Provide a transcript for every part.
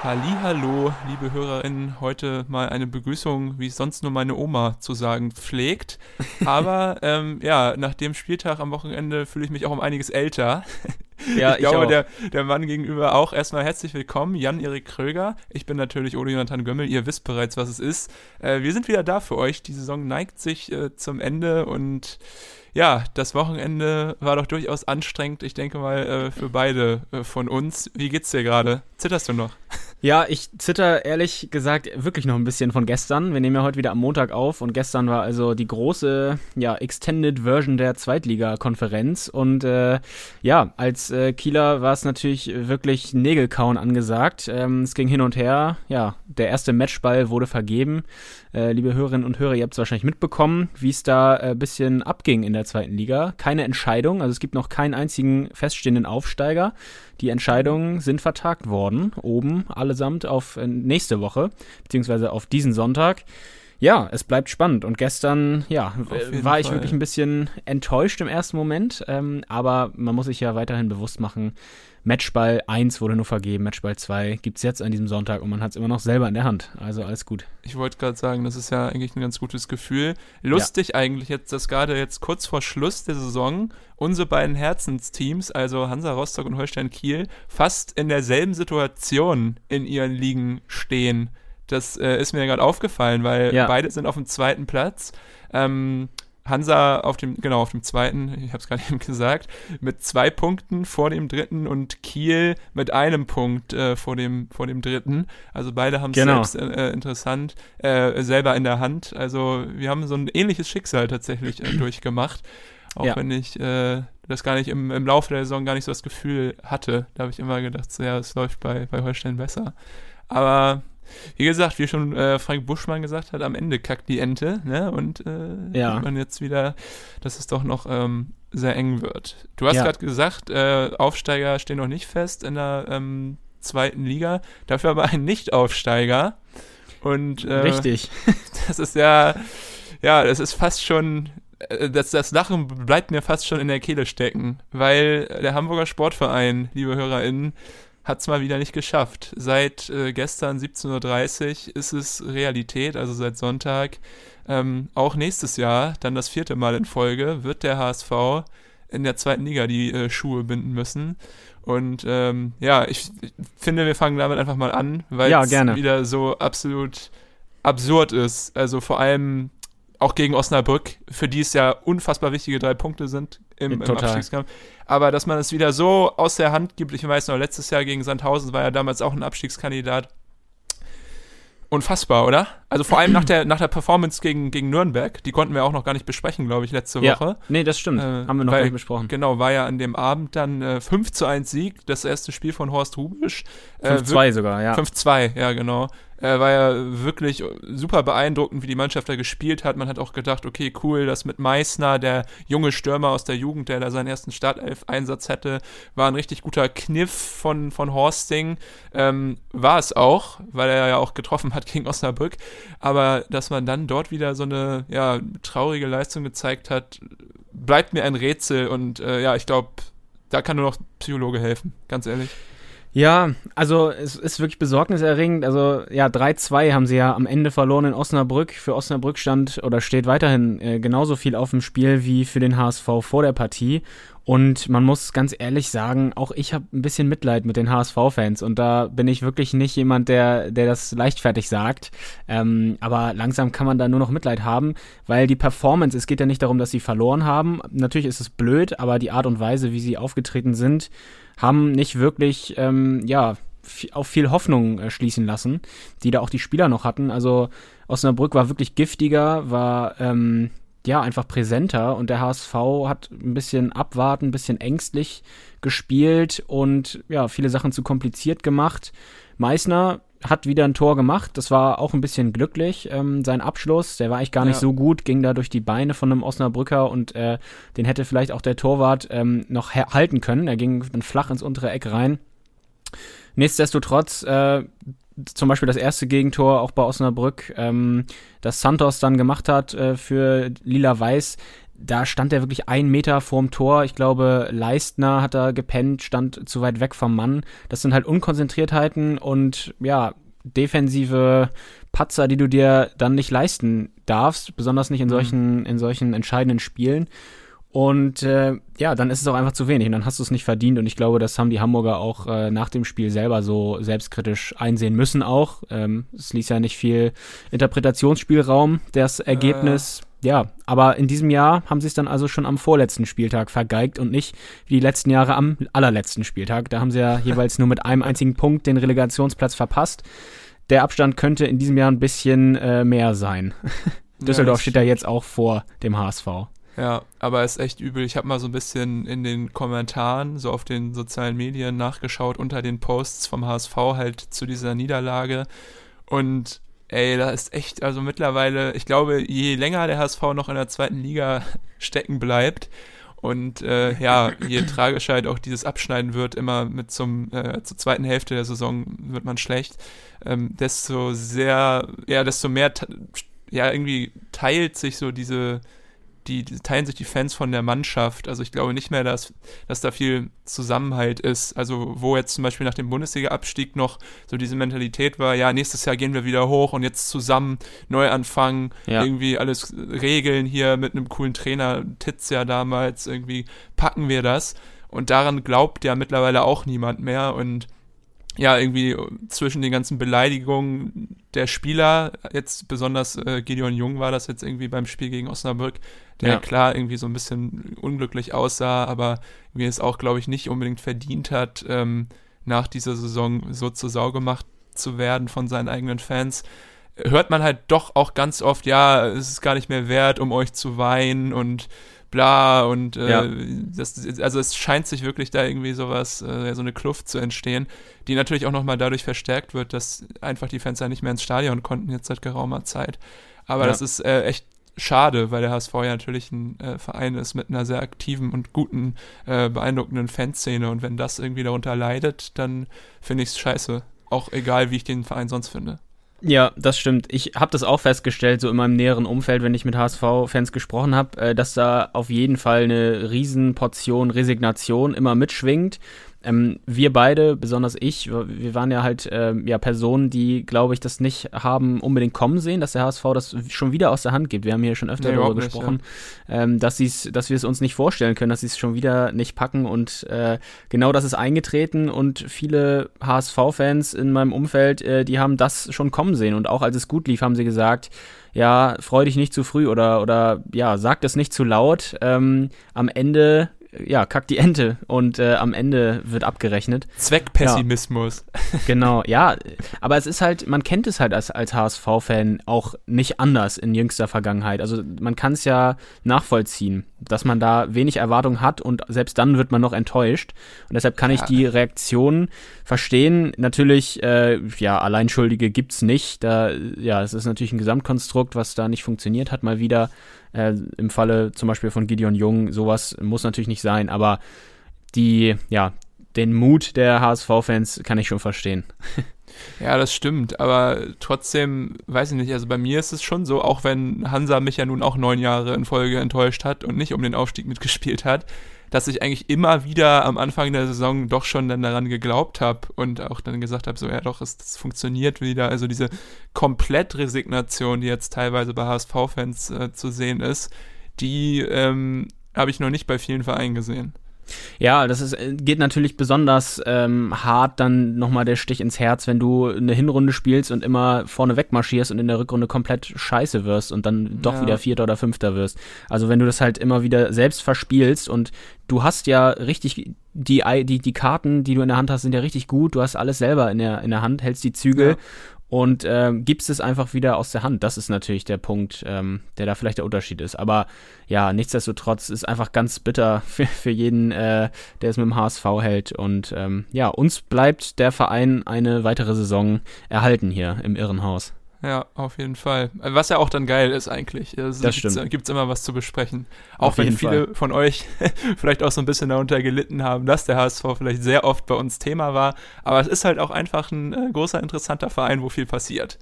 Hallo, liebe Hörerinnen, heute mal eine Begrüßung, wie es sonst nur meine Oma zu sagen pflegt. Aber ähm, ja, nach dem Spieltag am Wochenende fühle ich mich auch um einiges älter. Ja, ich glaube, auch. Der, der Mann gegenüber auch. Erstmal herzlich willkommen, Jan-Erik Kröger. Ich bin natürlich Ole Jonathan Gömmel. Ihr wisst bereits, was es ist. Äh, wir sind wieder da für euch. Die Saison neigt sich äh, zum Ende und ja, das Wochenende war doch durchaus anstrengend. Ich denke mal äh, für beide äh, von uns. Wie geht's dir gerade? Zitterst du noch? Ja, ich zitter ehrlich gesagt wirklich noch ein bisschen von gestern. Wir nehmen ja heute wieder am Montag auf und gestern war also die große, ja, Extended Version der Zweitliga-Konferenz. Und äh, ja, als äh, Kieler war es natürlich wirklich Nägelkauen angesagt. Ähm, es ging hin und her. Ja, der erste Matchball wurde vergeben. Äh, liebe Hörerinnen und Hörer, ihr habt es wahrscheinlich mitbekommen, wie es da ein äh, bisschen abging in der zweiten Liga. Keine Entscheidung, also es gibt noch keinen einzigen feststehenden Aufsteiger. Die Entscheidungen sind vertagt worden, oben allesamt auf äh, nächste Woche, beziehungsweise auf diesen Sonntag. Ja, es bleibt spannend. Und gestern, ja, war ich Fall. wirklich ein bisschen enttäuscht im ersten Moment. Ähm, aber man muss sich ja weiterhin bewusst machen, Matchball 1 wurde nur vergeben, Matchball 2 gibt es jetzt an diesem Sonntag und man hat es immer noch selber in der Hand. Also alles gut. Ich wollte gerade sagen, das ist ja eigentlich ein ganz gutes Gefühl. Lustig ja. eigentlich jetzt, dass gerade jetzt kurz vor Schluss der Saison unsere beiden Herzensteams, also Hansa Rostock und Holstein Kiel, fast in derselben Situation in ihren Ligen stehen. Das äh, ist mir gerade aufgefallen, weil ja. beide sind auf dem zweiten Platz. Ähm, Hansa auf dem, genau, auf dem zweiten, ich habe es gerade eben gesagt, mit zwei Punkten vor dem dritten und Kiel mit einem Punkt äh, vor, dem, vor dem dritten. Also beide haben es genau. selbst äh, interessant äh, selber in der Hand. Also wir haben so ein ähnliches Schicksal tatsächlich äh, durchgemacht. Auch ja. wenn ich äh, das gar nicht im, im Laufe der Saison gar nicht so das Gefühl hatte. Da habe ich immer gedacht, so, ja, es läuft bei, bei Holstein besser. Aber wie gesagt, wie schon äh, Frank Buschmann gesagt hat, am Ende kackt die Ente, ne? Und äh, ja. sieht man jetzt wieder, dass es doch noch ähm, sehr eng wird. Du hast Ja. gerade gesagt, äh, Aufsteiger stehen noch nicht fest in der ähm, zweiten Liga, dafür aber ein Nicht-Aufsteiger. Und äh, Richtig. das ist ja, ja, das ist fast schon, äh, das, das Lachen bleibt mir fast schon in der Kehle stecken, weil der Hamburger Sportverein, liebe HörerInnen, hat es mal wieder nicht geschafft. Seit äh, gestern 17.30 Uhr ist es Realität, also seit Sonntag. Ähm, auch nächstes Jahr, dann das vierte Mal in Folge, wird der HSV in der zweiten Liga die äh, Schuhe binden müssen. Und ähm, ja, ich, ich finde, wir fangen damit einfach mal an, weil Ja, es gerne. wieder so absolut absurd ist. Also vor allem auch gegen Osnabrück, für die es ja unfassbar wichtige drei Punkte sind im, im. Abstiegskampf. Aber dass man es wieder so aus der Hand gibt, ich weiß noch, letztes Jahr gegen Sandhausen war ja damals auch ein Abstiegskandidat. Unfassbar, oder? Also vor allem nach der, nach der Performance gegen, gegen Nürnberg, die konnten wir auch noch gar nicht besprechen, glaube ich, letzte Ja. Woche. Nee, das stimmt. Äh, Haben wir noch weil- gar nicht besprochen. Genau, war ja an dem Abend dann äh, 5 zu 1 Sieg, das erste Spiel von Horst Rubisch. Äh, 5-2 sogar, ja. 5-2, ja, genau. Äh, war ja wirklich super beeindruckend, wie die Mannschaft da gespielt hat. Man hat auch gedacht, okay, cool, das mit Meißner, der junge Stürmer aus der Jugend, der da seinen ersten Startelf-Einsatz hätte, war ein richtig guter Kniff von, von Horsting. Ähm, war es auch, weil er ja auch getroffen hat gegen Osnabrück. Aber dass man dann dort wieder so eine ja, traurige Leistung gezeigt hat, bleibt mir ein Rätsel. Und äh, ja, ich glaube, da kann nur noch Psychologe helfen, ganz ehrlich. Ja, also es ist wirklich besorgniserregend. Also ja, 3-2 haben sie ja am Ende verloren in Osnabrück. Für Osnabrück stand oder steht weiterhin äh, genauso viel auf dem Spiel wie für den HSV vor der Partie. Und man muss ganz ehrlich sagen, auch ich habe ein bisschen Mitleid mit den HSV-Fans. Und da bin ich wirklich nicht jemand, der, der das leichtfertig sagt. Ähm, aber langsam kann man da nur noch Mitleid haben, weil die Performance, es geht ja nicht darum, dass sie verloren haben. Natürlich ist es blöd, aber die Art und Weise, wie sie aufgetreten sind, haben nicht wirklich, ähm, ja, auf viel Hoffnung äh, schließen lassen, die da auch die Spieler noch hatten. Also Osnabrück war wirklich giftiger, war ähm, ja einfach präsenter und der HSV hat ein bisschen abwarten, ein bisschen ängstlich gespielt und ja, viele Sachen zu kompliziert gemacht. Meißner hat wieder ein Tor gemacht. Das war auch ein bisschen glücklich. Ähm, sein Abschluss, der war eigentlich gar nicht Ja. so gut, ging da durch die Beine von einem Osnabrücker und äh, den hätte vielleicht auch der Torwart ähm, noch ha- halten können. Er ging dann flach ins untere Eck rein. Nichtsdestotrotz, äh, zum Beispiel das erste Gegentor auch bei Osnabrück, ähm, das Santos dann gemacht hat äh, für Lila-Weiß, da stand er wirklich einen Meter vorm Tor. Ich glaube, Leistner hat da gepennt, stand zu weit weg vom Mann. Das sind halt Unkonzentriertheiten und ja, defensive Patzer, die du dir dann nicht leisten darfst, besonders nicht in solchen, in solchen entscheidenden Spielen. Und äh, ja, dann ist es auch einfach zu wenig und dann hast du es nicht verdient. Und ich glaube, das haben die Hamburger auch äh, nach dem Spiel selber so selbstkritisch einsehen müssen auch. Ähm, es ließ ja nicht viel Interpretationsspielraum, das Ergebnis. Ja, aber in diesem Jahr haben sie es dann also schon am vorletzten Spieltag vergeigt und nicht wie die letzten Jahre am allerletzten Spieltag. Da haben sie ja jeweils nur mit einem einzigen Punkt den Relegationsplatz verpasst. Der Abstand könnte in diesem Jahr ein bisschen äh, mehr sein. Düsseldorf das steht da jetzt auch vor dem HSV. Ja, aber ist echt übel. Ich habe mal so ein bisschen in den Kommentaren, so auf den sozialen Medien nachgeschaut, unter den Posts vom HSV halt zu dieser Niederlage. Und ey, da ist echt, also mittlerweile, ich glaube, je länger der HSV noch in der zweiten Liga stecken bleibt und äh, ja, je tragischer halt auch dieses Abschneiden wird, immer mit zum, äh, zur zweiten Hälfte der Saison wird man schlecht, ähm, desto sehr, ja, desto mehr, ja, irgendwie teilt sich so diese, die, teilen sich die Fans von der Mannschaft. Also ich glaube nicht mehr, dass, dass da viel Zusammenhalt ist. Also wo jetzt zum Beispiel nach dem Bundesliga-Abstieg noch so diese Mentalität war, ja, nächstes Jahr gehen wir wieder hoch und jetzt zusammen neu anfangen, Ja. irgendwie alles regeln hier mit einem coolen Trainer, Titz ja damals, irgendwie packen wir das. Und daran glaubt ja mittlerweile auch niemand mehr und ja, irgendwie zwischen den ganzen Beleidigungen der Spieler, jetzt besonders äh, Gideon Jung war das jetzt irgendwie beim Spiel gegen Osnabrück, der Ja. klar irgendwie so ein bisschen unglücklich aussah, aber mir es auch, glaube ich, nicht unbedingt verdient hat, ähm, nach dieser Saison so zur Sau gemacht zu werden von seinen eigenen Fans. Hört man halt doch auch ganz oft, ja, es ist gar nicht mehr wert, um euch zu weinen und bla und äh, Ja. das, also es scheint sich wirklich da irgendwie sowas, äh, so eine Kluft zu entstehen, die natürlich auch nochmal dadurch verstärkt wird, dass einfach die Fans ja nicht mehr ins Stadion konnten jetzt seit geraumer Zeit. Aber Ja. das ist äh, echt schade, weil der HSV ja natürlich ein äh, Verein ist mit einer sehr aktiven und guten, äh, beeindruckenden Fanszene und wenn das irgendwie darunter leidet, dann finde ich es scheiße. Auch egal, wie ich den Verein sonst finde. Ja, das stimmt. Ich habe das auch festgestellt, so in meinem näheren Umfeld, wenn ich mit HSV-Fans gesprochen habe, äh, dass da auf jeden Fall eine Riesenportion Resignation immer mitschwingt. Ähm, wir beide, besonders ich, wir waren ja halt ähm, ja Personen, die, glaube ich, das nicht haben unbedingt kommen sehen, dass der HSV das schon wieder aus der Hand gibt. Wir haben hier schon öfter Nee, darüber nicht, gesprochen, ähm, dass, dass wir es uns nicht vorstellen können, dass sie es schon wieder nicht packen. Und äh, genau das ist eingetreten und viele HSV-Fans in meinem Umfeld, äh, die haben das schon kommen sehen. Und auch als es gut lief, haben sie gesagt, ja, freu dich nicht zu früh oder, oder ja, sag das nicht zu laut. Ähm, am Ende, ja, kackt die Ente und äh, am Ende wird abgerechnet. Zweckpessimismus. Genau, ja, aber es ist halt, man kennt es halt als, als HSV-Fan auch nicht anders in jüngster Vergangenheit. Also man kann es ja nachvollziehen, dass man da wenig Erwartung hat und selbst dann wird man noch enttäuscht. Und deshalb kann ich Ja. die Reaktion verstehen. Natürlich, äh, ja, Alleinschuldige gibt's nicht. Da, ja, es ist natürlich ein Gesamtkonstrukt, was da nicht funktioniert hat, mal wieder. Äh, Im Falle zum Beispiel von Gideon Jung, sowas muss natürlich nicht sein, aber die, ja, den Mut der HSV-Fans kann ich schon verstehen. Ja, das stimmt, aber trotzdem, weiß ich nicht, also bei mir ist es schon so, auch wenn Hansa mich ja nun auch neun Jahre in Folge enttäuscht hat und nicht um den Aufstieg mitgespielt hat, dass ich eigentlich immer wieder am Anfang der Saison doch schon dann daran geglaubt habe und auch dann gesagt habe, so ja doch, es, funktioniert wieder. Also diese Komplettresignation, die jetzt teilweise bei HSV-Fans äh, zu sehen ist, die ähm, habe ich noch nicht bei vielen Vereinen gesehen. Ja, das ist, äh, geht natürlich besonders ähm, hart dann nochmal der Stich ins Herz, wenn du eine Hinrunde spielst und immer vorne wegmarschierst und in der Rückrunde komplett scheiße wirst und dann doch Ja. wieder Vierter oder Fünfter wirst. Also wenn du das halt immer wieder selbst verspielst und du hast ja richtig, die, die, die Karten, die du in der Hand hast, sind ja richtig gut, du hast alles selber in der, in der Hand, hältst die Zügel Ja. Und ähm, gibst es einfach wieder aus der Hand. Das ist natürlich der Punkt, ähm, der da vielleicht der Unterschied ist. Aber ja, nichtsdestotrotz ist einfach ganz bitter für, für jeden, äh, der es mit dem HSV hält. Und ähm, ja, uns bleibt der Verein eine weitere Saison erhalten hier im Irrenhaus. Ja, auf jeden Fall. Was ja auch dann geil ist eigentlich. Also das gibt's, stimmt. Gibt's immer was zu besprechen. Auch Auf wenn viele Fall. von euch vielleicht auch so ein bisschen darunter gelitten haben, dass der HSV vielleicht sehr oft bei uns Thema war. Aber es ist halt auch einfach ein äh, großer, interessanter Verein, wo viel passiert.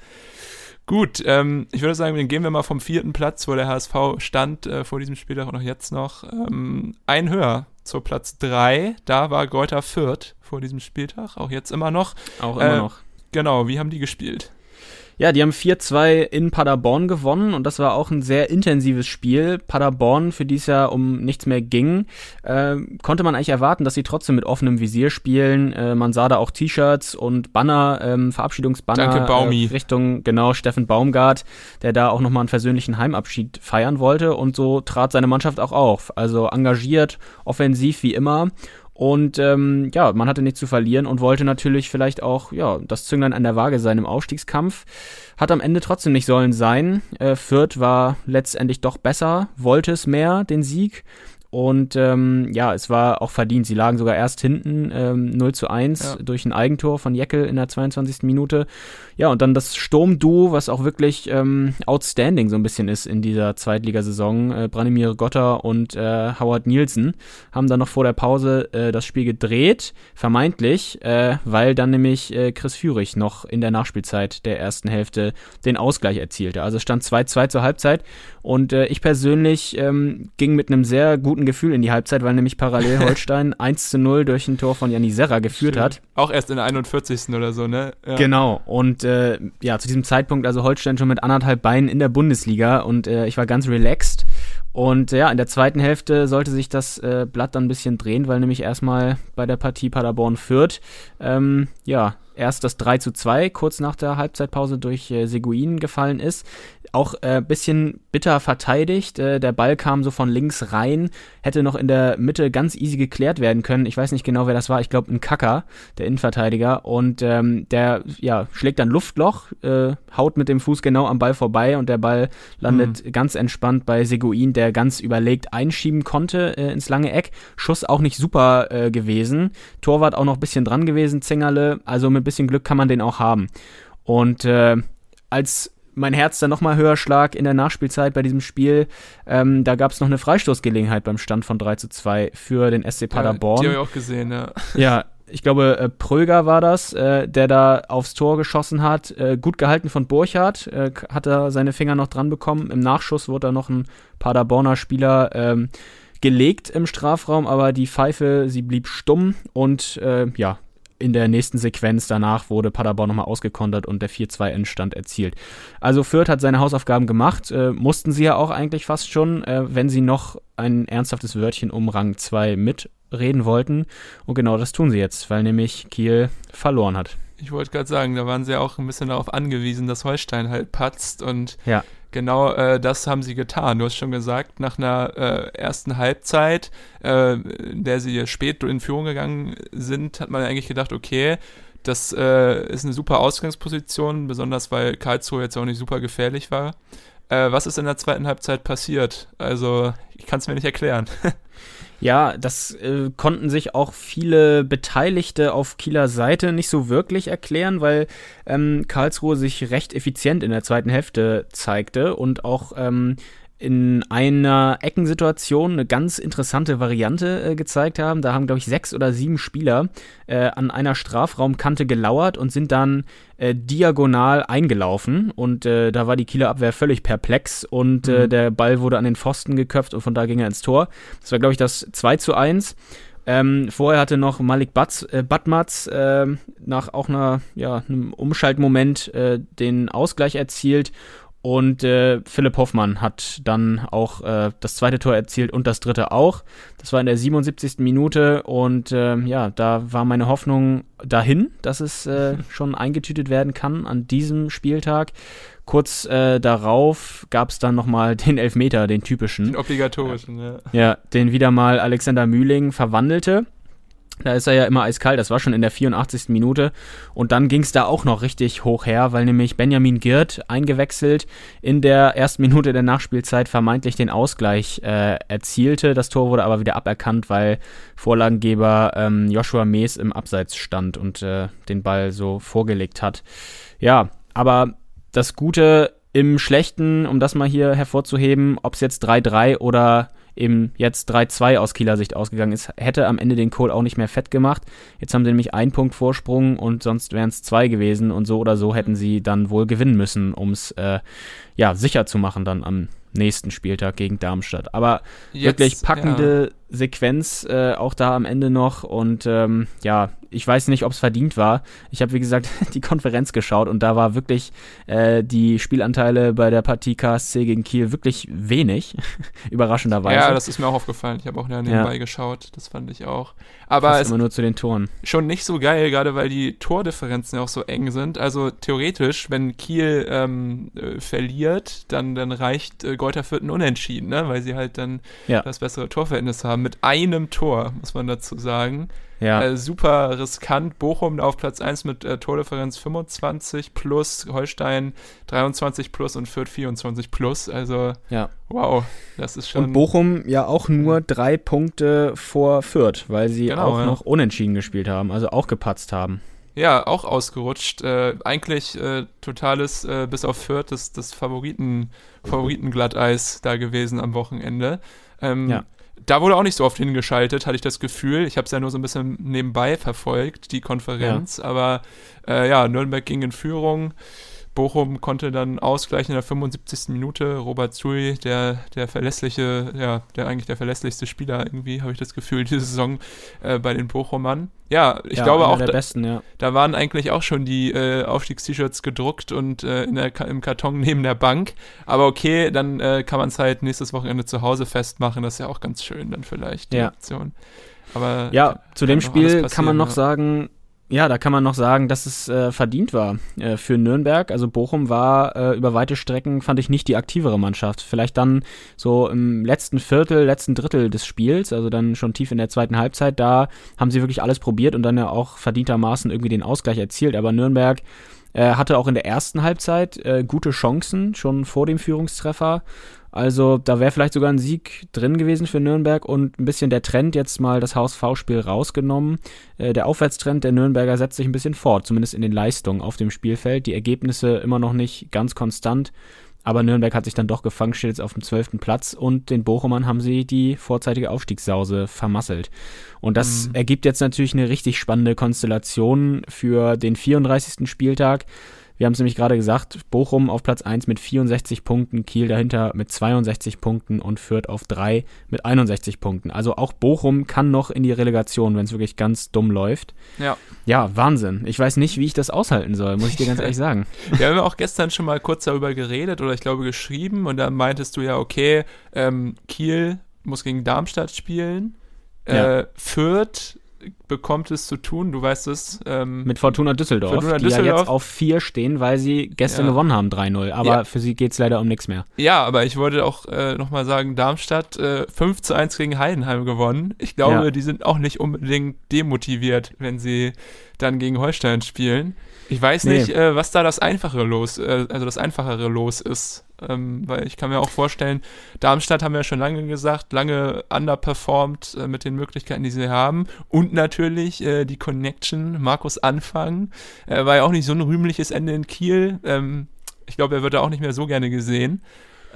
Gut, ähm, ich würde sagen, dann gehen wir mal vom vierten Platz, wo der HSV stand, äh, vor diesem Spieltag und auch jetzt noch, ähm, ein höher zur Platz drei. Da war Greuther Fürth vor diesem Spieltag, auch jetzt immer noch. Auch immer Äh, noch. Genau, wie haben die gespielt? Ja, die haben 4-2 in Paderborn gewonnen und das war auch ein sehr intensives Spiel. Paderborn, für die es ja um nichts mehr ging, äh, konnte man eigentlich erwarten, dass sie trotzdem mit offenem Visier spielen. Äh, man sah da auch T-Shirts und Banner, ähm, Verabschiedungsbanner Danke, Baumi. Äh, Richtung, genau, Steffen Baumgart, der da auch nochmal einen versöhnlichen Heimabschied feiern wollte und so trat seine Mannschaft auch auf. Also engagiert, offensiv wie immer. Und ähm, ja, man hatte nichts zu verlieren und wollte natürlich vielleicht auch ja, das Zünglein an der Waage sein im Aufstiegskampf. Hat am Ende trotzdem nicht sollen sein. Äh, Fürth war letztendlich doch besser, wollte es mehr, den Sieg. Und ähm, ja, es war auch verdient. Sie lagen sogar erst hinten ähm, 0 zu 1 Ja. durch ein Eigentor von Jeckel in der 22. Minute. Ja, und dann das Sturmduo, was auch wirklich ähm, outstanding so ein bisschen ist in dieser Zweitligasaison. Äh, Branimir Gotter und äh, Howard Nielsen haben dann noch vor der Pause äh, das Spiel gedreht, vermeintlich, äh, weil dann nämlich äh, Chris Führig noch in der Nachspielzeit der ersten Hälfte den Ausgleich erzielte. Also es stand 2-2 zur Halbzeit und äh, ich persönlich ähm, ging mit einem sehr guten Gefühl in die Halbzeit, weil nämlich parallel Holstein 1 zu 0 durch ein Tor von Janni Serra geführt hat. Auch erst in der 41. oder so, ne? Ja. Genau. Und äh, ja, zu diesem Zeitpunkt also Holstein schon mit anderthalb Beinen in der Bundesliga und äh, ich war ganz relaxed. Und äh, ja, in der zweiten Hälfte sollte sich das äh, Blatt dann ein bisschen drehen, weil nämlich erstmal bei der Partie Paderborn führt. Ähm, ja, erst das 3 zu 2 kurz nach der Halbzeitpause durch äh, Seguin gefallen ist. Auch ein äh, bisschen bitter verteidigt. Äh, der Ball kam so von links rein, hätte noch in der Mitte ganz easy geklärt werden können. Ich weiß nicht genau, wer das war. Ich glaube, ein Kacker, der Innenverteidiger. Und ähm, der ja, schlägt dann Luftloch, äh, haut mit dem Fuß genau am Ball vorbei und der Ball landet ganz entspannt bei Seguin, der ganz überlegt einschieben konnte äh, ins lange Eck. Schuss auch nicht super äh, gewesen. Torwart auch noch ein bisschen dran gewesen, Zingerle. Also mit bisschen Glück kann man den auch haben. Und äh, als mein Herz dann nochmal höher schlag in der Nachspielzeit bei diesem Spiel. Ähm, da gab es noch eine Freistoßgelegenheit beim Stand von 3 zu 2 für den SC Paderborn. Ja, die habe ich auch gesehen, ja. Ja, ich glaube, äh, Pröger war das, äh, der da aufs Tor geschossen hat. Äh, gut gehalten von Burchardt, äh, hat er seine Finger noch dran bekommen. Im Nachschuss wurde da noch ein Paderborner Spieler ähm, gelegt im Strafraum, aber die Pfeife, sie blieb stumm und äh, ja, in der nächsten Sequenz danach wurde Paderborn nochmal ausgekontert und der 4-2-Endstand erzielt. Also Fürth hat seine Hausaufgaben gemacht, äh, mussten sie ja auch eigentlich fast schon, äh, wenn sie noch ein ernsthaftes Wörtchen um Rang 2 mitreden wollten. Und genau das tun sie jetzt, weil nämlich Kiel verloren hat. Ich wollte gerade sagen, da waren sie ja auch ein bisschen darauf angewiesen, dass Holstein halt patzt und Ja. Genau äh, das haben sie getan. Du hast schon gesagt, nach einer äh, ersten Halbzeit, äh, in der sie spät in Führung gegangen sind, hat man eigentlich gedacht, okay, das äh, ist eine super Ausgangsposition, besonders weil Karlsruhe jetzt auch nicht super gefährlich war. Äh, was ist in der zweiten Halbzeit passiert? Also, ich kann es mir nicht erklären. Ja, das äh, konnten sich auch viele Beteiligte auf Kieler Seite nicht so wirklich erklären, weil ähm, Karlsruhe sich recht effizient in der zweiten Hälfte zeigte und auch ähm, in einer Eckensituation eine ganz interessante Variante äh, gezeigt haben. Da haben, glaube ich, sechs oder sieben Spieler äh, an einer Strafraumkante gelauert und sind dann äh, diagonal eingelaufen. Und äh, da war die Kieler Abwehr völlig perplex und äh, Mhm. der Ball wurde an den Pfosten geköpft und von da ging er ins Tor. Das war, glaube ich, das 2 zu 1. Ähm, vorher hatte noch Malik Batz, äh, Batmatz äh, nach auch einer, ja, einem Umschaltmoment äh, den Ausgleich erzielt und äh, Philipp Hoffmann hat dann auch äh, das zweite Tor erzielt und das dritte auch. Das war in der 77. Minute und äh, ja, da war meine Hoffnung dahin, dass es äh, schon eingetütet werden kann an diesem Spieltag. Kurz äh, darauf gab es dann nochmal den Elfmeter, den typischen. Den obligatorischen, ja. Ja, den wieder mal Alexander Mühling verwandelte. Da ist er ja immer eiskalt, das war schon in der 84. Minute. Und dann ging es da auch noch richtig hoch her, weil nämlich Benjamin Girt eingewechselt in der ersten Minute der Nachspielzeit vermeintlich den Ausgleich äh, erzielte. Das Tor wurde aber wieder aberkannt, weil Vorlagengeber ähm, Joshua Mees im Abseits stand und äh, den Ball so vorgelegt hat. Ja, aber das Gute im Schlechten, um das mal hier hervorzuheben, ob es jetzt 3-3 oder eben jetzt 3-2 aus Kieler Sicht ausgegangen ist, hätte am Ende den Kohl auch nicht mehr fett gemacht. Jetzt haben sie nämlich einen Punkt Vorsprung und sonst wären es zwei gewesen und so oder so hätten sie dann wohl gewinnen müssen, um es äh, ja, sicher zu machen dann am nächsten Spieltag gegen Darmstadt. Aber Jetzt, wirklich packende ja. Sequenz äh, auch da am Ende noch und ähm, ja, ich weiß nicht, ob es verdient war. Ich habe, wie gesagt, die Konferenz geschaut und da war wirklich äh, die Spielanteile bei der Partie KSC gegen Kiel wirklich wenig, überraschenderweise. Ja, das ist mir auch aufgefallen. Ich habe auch nebenbei ja. geschaut, das fand ich auch. Aber Fast es immer nur zu den Toren. Schon nicht so geil, gerade weil die Tordifferenzen ja auch so eng sind. Also theoretisch, wenn Kiel ähm, äh, verliert, dann, dann reicht äh, Greuther Fürth Unentschieden, ne? weil sie halt dann ja. das bessere Torverhältnis haben. Mit einem Tor, muss man dazu sagen. Ja. Äh, super riskant. Bochum auf Platz 1 mit äh, Tordifferenz 25 plus, Holstein 23 plus und Fürth 24 plus. Also, ja. wow, das ist schon. Und Bochum ja auch nur drei Punkte vor Fürth, weil sie genau, auch ja. noch unentschieden gespielt haben, also auch gepatzt haben. Ja, auch ausgerutscht. Äh, eigentlich äh, totales, äh, bis auf Fürth, das, das Favoriten, Favoritenglatteis da gewesen am Wochenende. Ähm, ja da wurde auch nicht so oft hingeschaltet, hatte ich das Gefühl. Ich habe es ja nur so ein bisschen nebenbei verfolgt, die Konferenz. Ja. Aber äh, ja, Nürnberg ging in Führung. Bochum konnte dann ausgleichen in der 75. Minute. Robert Zui, der, der verlässliche, ja, der eigentlich der verlässlichste Spieler irgendwie, habe ich das Gefühl, diese Saison äh, bei den Bochumern. Ja, ich ja, glaube auch, da, besten, ja. da, waren eigentlich auch schon die äh, Aufstiegst-T-Shirts gedruckt und äh, in der, im Karton neben der Bank. Aber okay, dann äh, kann man es halt nächstes Wochenende zu Hause festmachen. Das ist ja auch ganz schön dann vielleicht, die ja. Option. Aber ja, zu dem Spiel kann man noch ja. sagen, ja, da kann man noch sagen, dass es äh, verdient war äh, für Nürnberg. Also Bochum war äh, über weite Strecken, fand ich, nicht die aktivere Mannschaft. Vielleicht dann so im letzten Viertel, letzten Drittel des Spiels, also dann schon tief in der zweiten Halbzeit, da haben sie wirklich alles probiert und dann ja auch verdientermaßen irgendwie den Ausgleich erzielt. Aber Nürnberg äh, hatte auch in der ersten Halbzeit äh, gute Chancen, schon vor dem Führungstreffer. Also da wäre vielleicht sogar ein Sieg drin gewesen für Nürnberg und ein bisschen der Trend jetzt mal das HSV-Spiel rausgenommen. Äh, der Aufwärtstrend der Nürnberger setzt sich ein bisschen fort, zumindest in den Leistungen auf dem Spielfeld. Die Ergebnisse immer noch nicht ganz konstant. Aber Nürnberg hat sich dann doch gefangen, steht jetzt auf dem zwölften Platz und den Bochumern haben sie die vorzeitige Aufstiegssause vermasselt. Und das mhm. ergibt jetzt natürlich eine richtig spannende Konstellation für den 34. Spieltag. Wir haben es nämlich gerade gesagt, Bochum auf Platz 1 mit 64 Punkten, Kiel dahinter mit 62 Punkten und Fürth auf 3 mit 61 Punkten. Also auch Bochum kann noch in die Relegation, wenn es wirklich ganz dumm läuft. Ja. Ja, Wahnsinn. Ich weiß nicht, wie ich das aushalten soll, muss ich dir ganz ehrlich sagen. Wir haben ja auch gestern schon mal kurz darüber geredet oder ich glaube geschrieben und da meintest du ja, okay, ähm, Kiel muss gegen Darmstadt spielen. Ja. Äh, Fürth bekommt es zu tun, du weißt es. Ähm, Mit Fortuna Düsseldorf, Fortuna die ja jetzt auf 4 stehen, weil sie gestern ja. gewonnen haben, 3-0. Aber ja. für sie geht es leider um nichts mehr. Ja, aber ich wollte auch äh, nochmal sagen, Darmstadt äh, 5 zu 1 gegen Heidenheim gewonnen. Ich glaube, ja. die sind auch nicht unbedingt demotiviert, wenn sie dann gegen Holstein spielen. Ich weiß nee. nicht, äh, was da das einfachere Los, äh, also das einfachere Los ist. Ähm, weil ich kann mir auch vorstellen, Darmstadt haben wir ja schon lange gesagt, lange underperformed äh, mit den Möglichkeiten, die sie haben. Und natürlich äh, die Connection, Markus Anfang, äh, war ja auch nicht so ein rühmliches Ende in Kiel. Ähm, ich glaube, er wird da auch nicht mehr so gerne gesehen.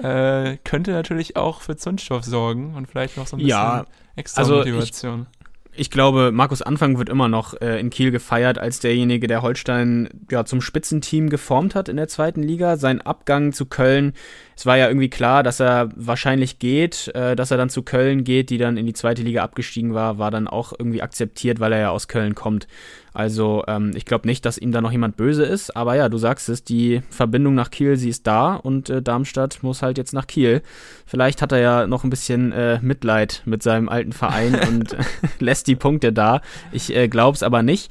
Äh, könnte natürlich auch für Zündstoff sorgen und vielleicht noch so ein bisschen ja, extra also Motivation. Ich, ich glaube, Markus Anfang wird immer noch äh, in Kiel gefeiert als derjenige, der Holstein ja, zum Spitzenteam geformt hat in der zweiten Liga. Sein Abgang zu Köln, es war ja irgendwie klar, dass er wahrscheinlich geht, äh, dass er dann zu Köln geht, die dann in die zweite Liga abgestiegen war, war dann auch irgendwie akzeptiert, weil er ja aus Köln kommt. Also ähm, ich glaube nicht, dass ihm da noch jemand böse ist, aber ja, du sagst es, die Verbindung nach Kiel, sie ist da und äh, Darmstadt muss halt jetzt nach Kiel. Vielleicht hat er ja noch ein bisschen äh, Mitleid mit seinem alten Verein und lässt die Punkte da. Ich äh, glaube es aber nicht.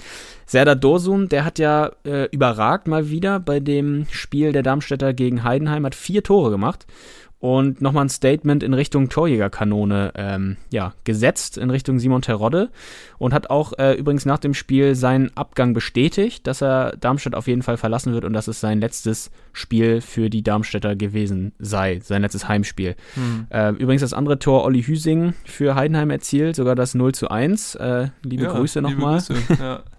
Serdar Dosun, der hat ja äh, überragt mal wieder bei dem Spiel der Darmstädter gegen Heidenheim, hat vier Tore gemacht und nochmal ein Statement in Richtung Torjägerkanone ähm, ja, gesetzt, in Richtung Simon Terodde und hat auch äh, übrigens nach dem Spiel seinen Abgang bestätigt, dass er Darmstadt auf jeden Fall verlassen wird und dass es sein letztes Spiel für die Darmstädter gewesen sei, sein letztes Heimspiel. Hm. Äh, übrigens das andere Tor Olli Hüsing für Heidenheim erzielt, sogar das 0 zu 1. Äh, liebe ja, Grüße nochmal. Ja.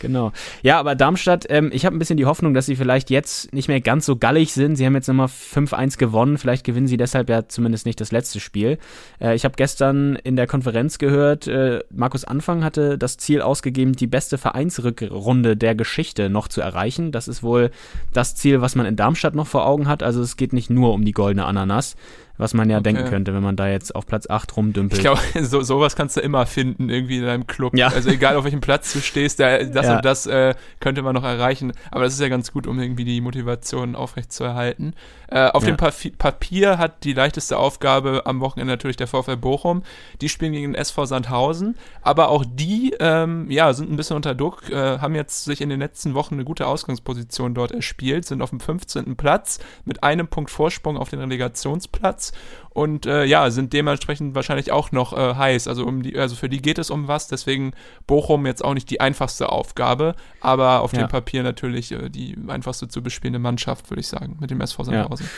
Genau. Ja, aber Darmstadt, ähm, ich habe ein bisschen die Hoffnung, dass sie vielleicht jetzt nicht mehr ganz so gallig sind. Sie haben jetzt nochmal 5-1 gewonnen. Vielleicht gewinnen sie deshalb ja zumindest nicht das letzte Spiel. Äh, ich habe gestern in der Konferenz gehört, äh, Markus Anfang hatte das Ziel ausgegeben, die beste Vereinsrückrunde der Geschichte noch zu erreichen. Das ist wohl das Ziel, was man in Darmstadt noch vor Augen hat. Also es geht nicht nur um die goldene Ananas was man ja okay. denken könnte, wenn man da jetzt auf Platz 8 rumdümpelt. Ich glaube, so, sowas kannst du immer finden, irgendwie in deinem Club. Ja. Also egal, auf welchem Platz du stehst, der, das ja. und das äh, könnte man noch erreichen. Aber das ist ja ganz gut, um irgendwie die Motivation aufrechtzuerhalten. Äh, auf ja. dem pa Papier hat die leichteste Aufgabe am Wochenende natürlich der VfL Bochum. Die spielen gegen den SV Sandhausen. Aber auch die ähm, ja, sind ein bisschen unter Druck, äh, haben jetzt sich in den letzten Wochen eine gute Ausgangsposition dort erspielt, sind auf dem 15. Platz mit einem Punkt Vorsprung auf den Relegationsplatz und äh, ja, sind dementsprechend wahrscheinlich auch noch äh, heiß. Also, um die, also für die geht es um was, deswegen Bochum jetzt auch nicht die einfachste Aufgabe, aber auf ja. dem Papier natürlich äh, die einfachste zu bespielende Mannschaft, würde ich sagen, mit dem SV Sandhausen. Ja.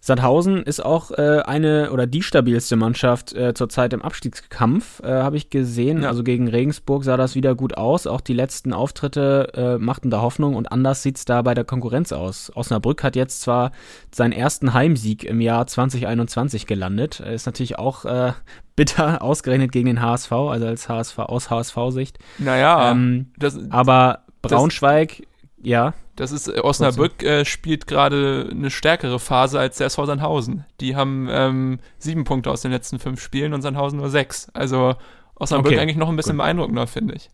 Sandhausen ist auch äh, eine oder die stabilste Mannschaft äh, zurzeit im Abstiegskampf, äh, habe ich gesehen. Ja. Also gegen Regensburg sah das wieder gut aus. Auch die letzten Auftritte äh, machten da Hoffnung und anders sieht es da bei der Konkurrenz aus. Osnabrück hat jetzt zwar seinen ersten Heimsieg im Jahr 2021 gelandet. Ist natürlich auch äh, bitter ausgerechnet gegen den HSV, also als HSV aus HSV-Sicht. Naja, ähm, das, aber Braunschweig, ja. Das ist, äh, Osnabrück äh, spielt gerade eine stärkere Phase als der SV Sandhausen. Die haben ähm, sieben Punkte aus den letzten fünf Spielen und Sandhausen nur sechs. Also Osnabrück okay. eigentlich noch ein bisschen Gut. beeindruckender, finde ich.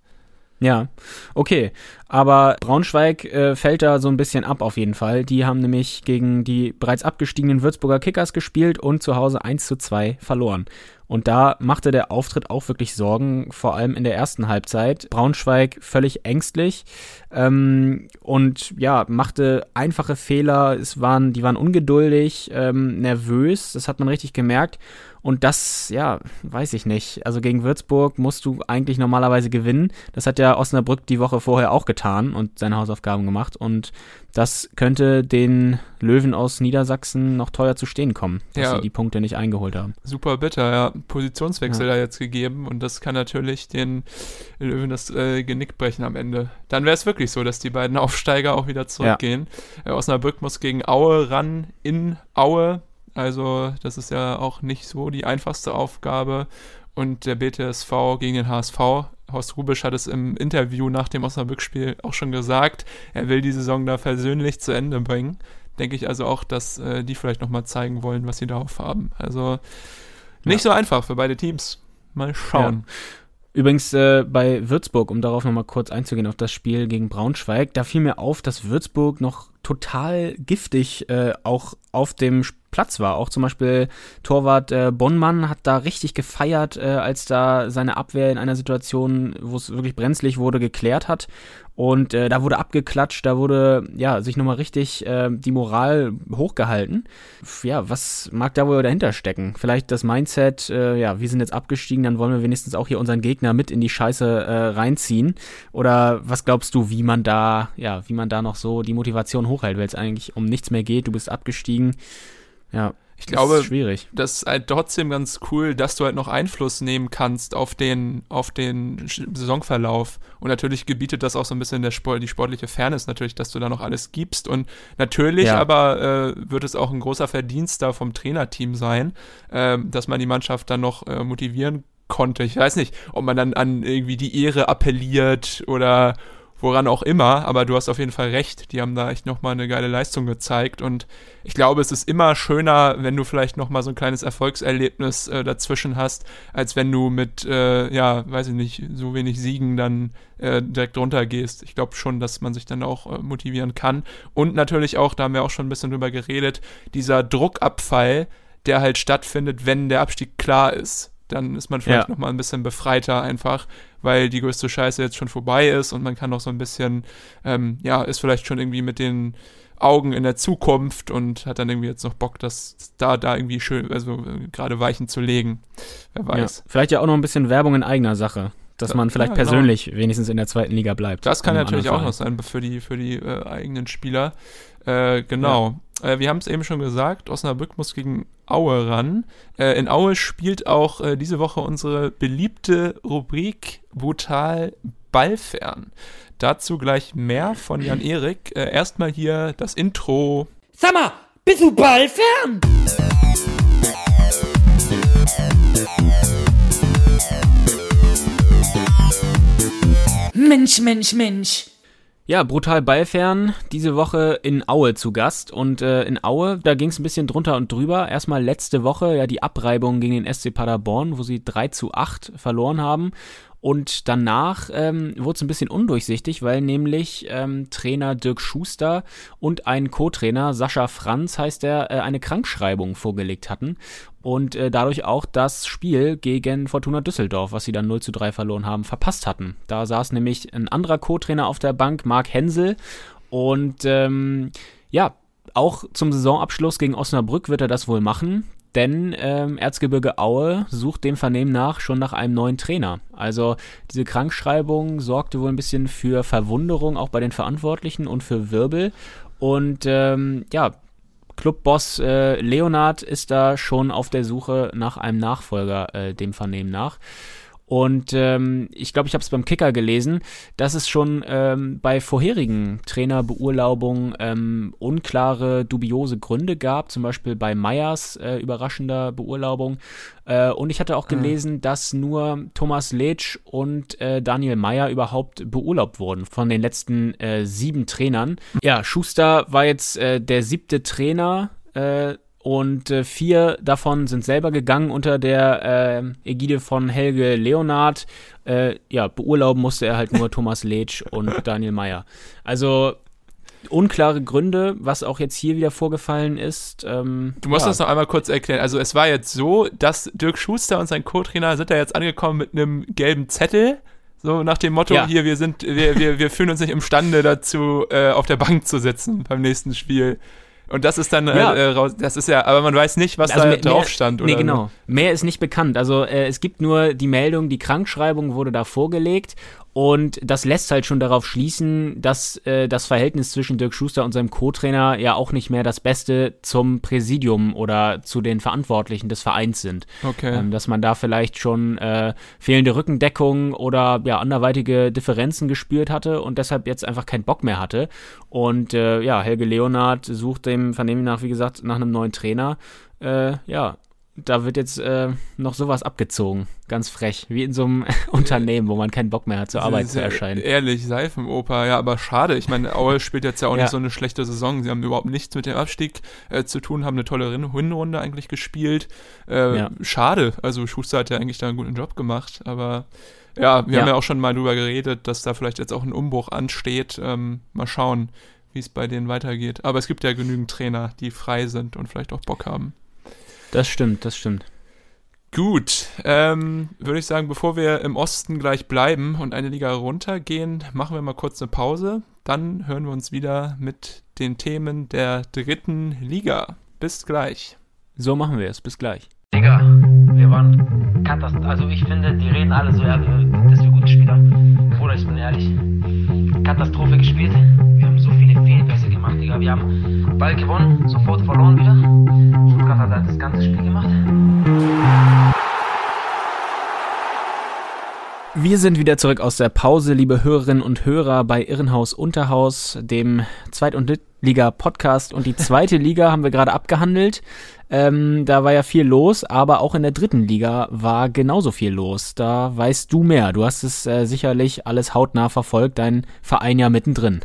Ja, okay. Aber Braunschweig äh, fällt da so ein bisschen ab auf jeden Fall. Die haben nämlich gegen die bereits abgestiegenen Würzburger Kickers gespielt und zu Hause 1 zu 2 verloren. Und da machte der Auftritt auch wirklich Sorgen, vor allem in der ersten Halbzeit. Braunschweig völlig ängstlich ähm, und ja, machte einfache Fehler. Es waren, die waren ungeduldig, ähm, nervös, das hat man richtig gemerkt. Und das, ja, weiß ich nicht. Also gegen Würzburg musst du eigentlich normalerweise gewinnen. Das hat ja Osnabrück die Woche vorher auch getan und seine Hausaufgaben gemacht. Und das könnte den Löwen aus Niedersachsen noch teuer zu stehen kommen, dass ja. sie die Punkte nicht eingeholt haben. Super bitter, ja. Positionswechsel ja. da jetzt gegeben und das kann natürlich den Löwen das äh, Genick brechen am Ende. Dann wäre es wirklich so, dass die beiden Aufsteiger auch wieder zurückgehen. Ja. Äh, Osnabrück muss gegen Aue ran in Aue also das ist ja auch nicht so die einfachste Aufgabe. Und der BTSV gegen den HSV, Horst Rubisch hat es im Interview nach dem Osnabrück-Spiel auch schon gesagt, er will die Saison da persönlich zu Ende bringen. Denke ich also auch, dass äh, die vielleicht nochmal zeigen wollen, was sie darauf haben. Also nicht ja. so einfach für beide Teams. Mal schauen. Ja. Übrigens äh, bei Würzburg, um darauf nochmal kurz einzugehen, auf das Spiel gegen Braunschweig, da fiel mir auf, dass Würzburg noch total giftig äh, auch auf dem Platz war. Auch zum Beispiel Torwart äh, Bonnmann hat da richtig gefeiert, äh, als da seine Abwehr in einer Situation, wo es wirklich brenzlig wurde, geklärt hat. Und äh, da wurde abgeklatscht, da wurde ja sich nochmal richtig äh, die Moral hochgehalten. Ja, was mag da wohl dahinter stecken? Vielleicht das Mindset, äh, ja, wir sind jetzt abgestiegen, dann wollen wir wenigstens auch hier unseren Gegner mit in die Scheiße äh, reinziehen. Oder was glaubst du, wie man da, ja, wie man da noch so die Motivation hochhält, weil es eigentlich um nichts mehr geht, du bist abgestiegen. Ja, ich glaube, das ist, schwierig. das ist halt trotzdem ganz cool, dass du halt noch Einfluss nehmen kannst auf den, auf den Saisonverlauf. Und natürlich gebietet das auch so ein bisschen der Sport, die sportliche Fairness natürlich, dass du da noch alles gibst. Und natürlich ja. aber äh, wird es auch ein großer Verdienst da vom Trainerteam sein, äh, dass man die Mannschaft dann noch äh, motivieren konnte. Ich weiß nicht, ob man dann an irgendwie die Ehre appelliert oder woran auch immer, aber du hast auf jeden Fall recht. Die haben da echt nochmal eine geile Leistung gezeigt und ich glaube, es ist immer schöner, wenn du vielleicht nochmal so ein kleines Erfolgserlebnis äh, dazwischen hast, als wenn du mit, äh, ja, weiß ich nicht, so wenig Siegen dann äh, direkt runtergehst. Ich glaube schon, dass man sich dann auch äh, motivieren kann und natürlich auch, da haben wir auch schon ein bisschen drüber geredet, dieser Druckabfall, der halt stattfindet, wenn der Abstieg klar ist dann ist man vielleicht ja. nochmal ein bisschen befreiter einfach, weil die größte Scheiße jetzt schon vorbei ist und man kann noch so ein bisschen, ähm, ja, ist vielleicht schon irgendwie mit den Augen in der Zukunft und hat dann irgendwie jetzt noch Bock, das da, da irgendwie schön, also äh, gerade Weichen zu legen. Wer weiß. Ja, vielleicht ja auch noch ein bisschen Werbung in eigener Sache. Dass man vielleicht Ja, genau. persönlich wenigstens in der zweiten Liga bleibt. Das kann natürlich auch noch sein für die, für die äh, eigenen Spieler. Äh, genau. Äh, wir haben es eben schon gesagt, Osnabrück muss gegen Aue ran. Äh, in Aue spielt auch äh, diese Woche unsere beliebte Rubrik Brutal Ballfern. Dazu gleich mehr von Jan Erik. Äh, erstmal hier das Intro. Sag mal, bist du ballfern? Mensch, Mensch, Mensch. Ja, brutal Ballfern, diese Woche in Aue zu Gast. Und äh, in Aue, da ging es ein bisschen drunter und drüber. Erstmal letzte Woche, ja, die Abreibung gegen den SC Paderborn, wo sie 3 zu 8 verloren haben. Und danach ähm, wurde es ein bisschen undurchsichtig, weil nämlich ähm, Trainer Dirk Schuster und ein Co-Trainer, Sascha Franz heißt er, äh, eine Krankschreibung vorgelegt hatten. Und äh, dadurch auch das Spiel gegen Fortuna Düsseldorf, was sie dann 0 zu 3 verloren haben, verpasst hatten. Da saß nämlich ein anderer Co-Trainer auf der Bank, Marc Hensel. Und ähm, ja, auch zum Saisonabschluss gegen Osnabrück wird er das wohl machen, denn ähm, Erzgebirge Aue sucht dem Vernehmen nach schon nach einem neuen Trainer. Also diese Krankschreibung sorgte wohl ein bisschen für Verwunderung auch bei den Verantwortlichen und für Wirbel. Und ähm, ja, Clubboss äh, Leonard ist da schon auf der Suche nach einem Nachfolger äh, dem Vernehmen nach. Und ähm, ich glaube, ich habe es beim Kicker gelesen, dass es schon ähm, bei vorherigen Trainerbeurlaubungen ähm, unklare, dubiose Gründe gab, zum Beispiel bei Meyers äh, überraschender Beurlaubung. Äh, und ich hatte auch gelesen, dass nur Thomas Letsch und äh, Daniel Meyer überhaupt beurlaubt wurden von den letzten äh, sieben Trainern. Ja, Schuster war jetzt äh, der siebte Trainer. Äh, und äh, vier davon sind selber gegangen unter der äh, Ägide von Helge Leonard. Äh, ja, beurlauben musste er halt nur Thomas Letsch und Daniel Meyer. Also unklare Gründe, was auch jetzt hier wieder vorgefallen ist. Ähm, Du musst ja. das noch einmal kurz erklären. Also es war jetzt so, dass Dirk Schuster und sein Co-Trainer sind da jetzt angekommen mit einem gelben Zettel. So nach dem Motto, Ja. hier, wir sind, wir, wir, wir fühlen uns nicht imstande dazu, äh, auf der Bank zu sitzen beim nächsten Spiel. Und das ist dann Ja. äh, raus, das ist ja, aber man weiß nicht, was Also da mehr- drauf stand. Nee, oder genau. Mehr ist nicht bekannt. Also äh, es gibt nur die Meldung, die Krankschreibung wurde da vorgelegt und das lässt halt schon darauf schließen, dass äh, das Verhältnis zwischen Dirk Schuster und seinem Co-Trainer ja auch nicht mehr das Beste zum Präsidium oder zu den Verantwortlichen des Vereins sind. Okay. Ähm, dass man da vielleicht schon äh, fehlende Rückendeckung oder ja anderweitige Differenzen gespürt hatte und deshalb jetzt einfach keinen Bock mehr hatte. Und äh, ja, Helge Leonard sucht dem Vernehmen nach, wie gesagt, nach einem neuen Trainer. Äh, ja, da wird jetzt äh, noch sowas abgezogen. Ganz frech. Wie in so einem Unternehmen, wo man keinen Bock mehr hat, zur Arbeit zu erscheinen. Ehrlich, Seifenoper, ja, aber schade. Ich meine, Aue spielt jetzt ja auch Ja. nicht so eine schlechte Saison. Sie haben überhaupt nichts mit dem Abstieg äh, zu tun, haben eine tolle Hinrunde eigentlich gespielt. Äh, Ja. Schade. Also Schuster hat ja eigentlich da einen guten Job gemacht, aber ja, wir Ja. haben ja auch schon mal drüber geredet, dass da vielleicht jetzt auch ein Umbruch ansteht. Ähm, mal schauen, wie es bei denen weitergeht. Aber es gibt ja genügend Trainer, die frei sind und vielleicht auch Bock haben. Das stimmt, das stimmt. Gut, ähm, würde ich sagen, bevor wir im Osten gleich bleiben und eine Liga runtergehen, machen wir mal kurz eine Pause. Dann hören wir uns wieder mit den Themen der dritten Liga. Bis gleich. So machen wir es. Bis gleich. Digga, wir waren katastrophal. Also ich finde, die reden alle so, ja, dass wir gute Spieler. Bruder, ich bin ehrlich. Katastrophe gespielt. Digga. Wir haben Ball gewonnen, sofort verloren wieder. Stuttgart hat das ganze Spiel gemacht. Wir sind wieder zurück aus der Pause, liebe Hörerinnen und Hörer bei Irrenhaus Unterhaus, dem Zweit- und Drittliga-Podcast. Und die zweite Liga haben wir gerade abgehandelt. Ähm, da war ja viel los, aber auch in der dritten Liga war genauso viel los. Da weißt du mehr. Du hast es äh, sicherlich alles hautnah verfolgt, dein Verein ja mittendrin.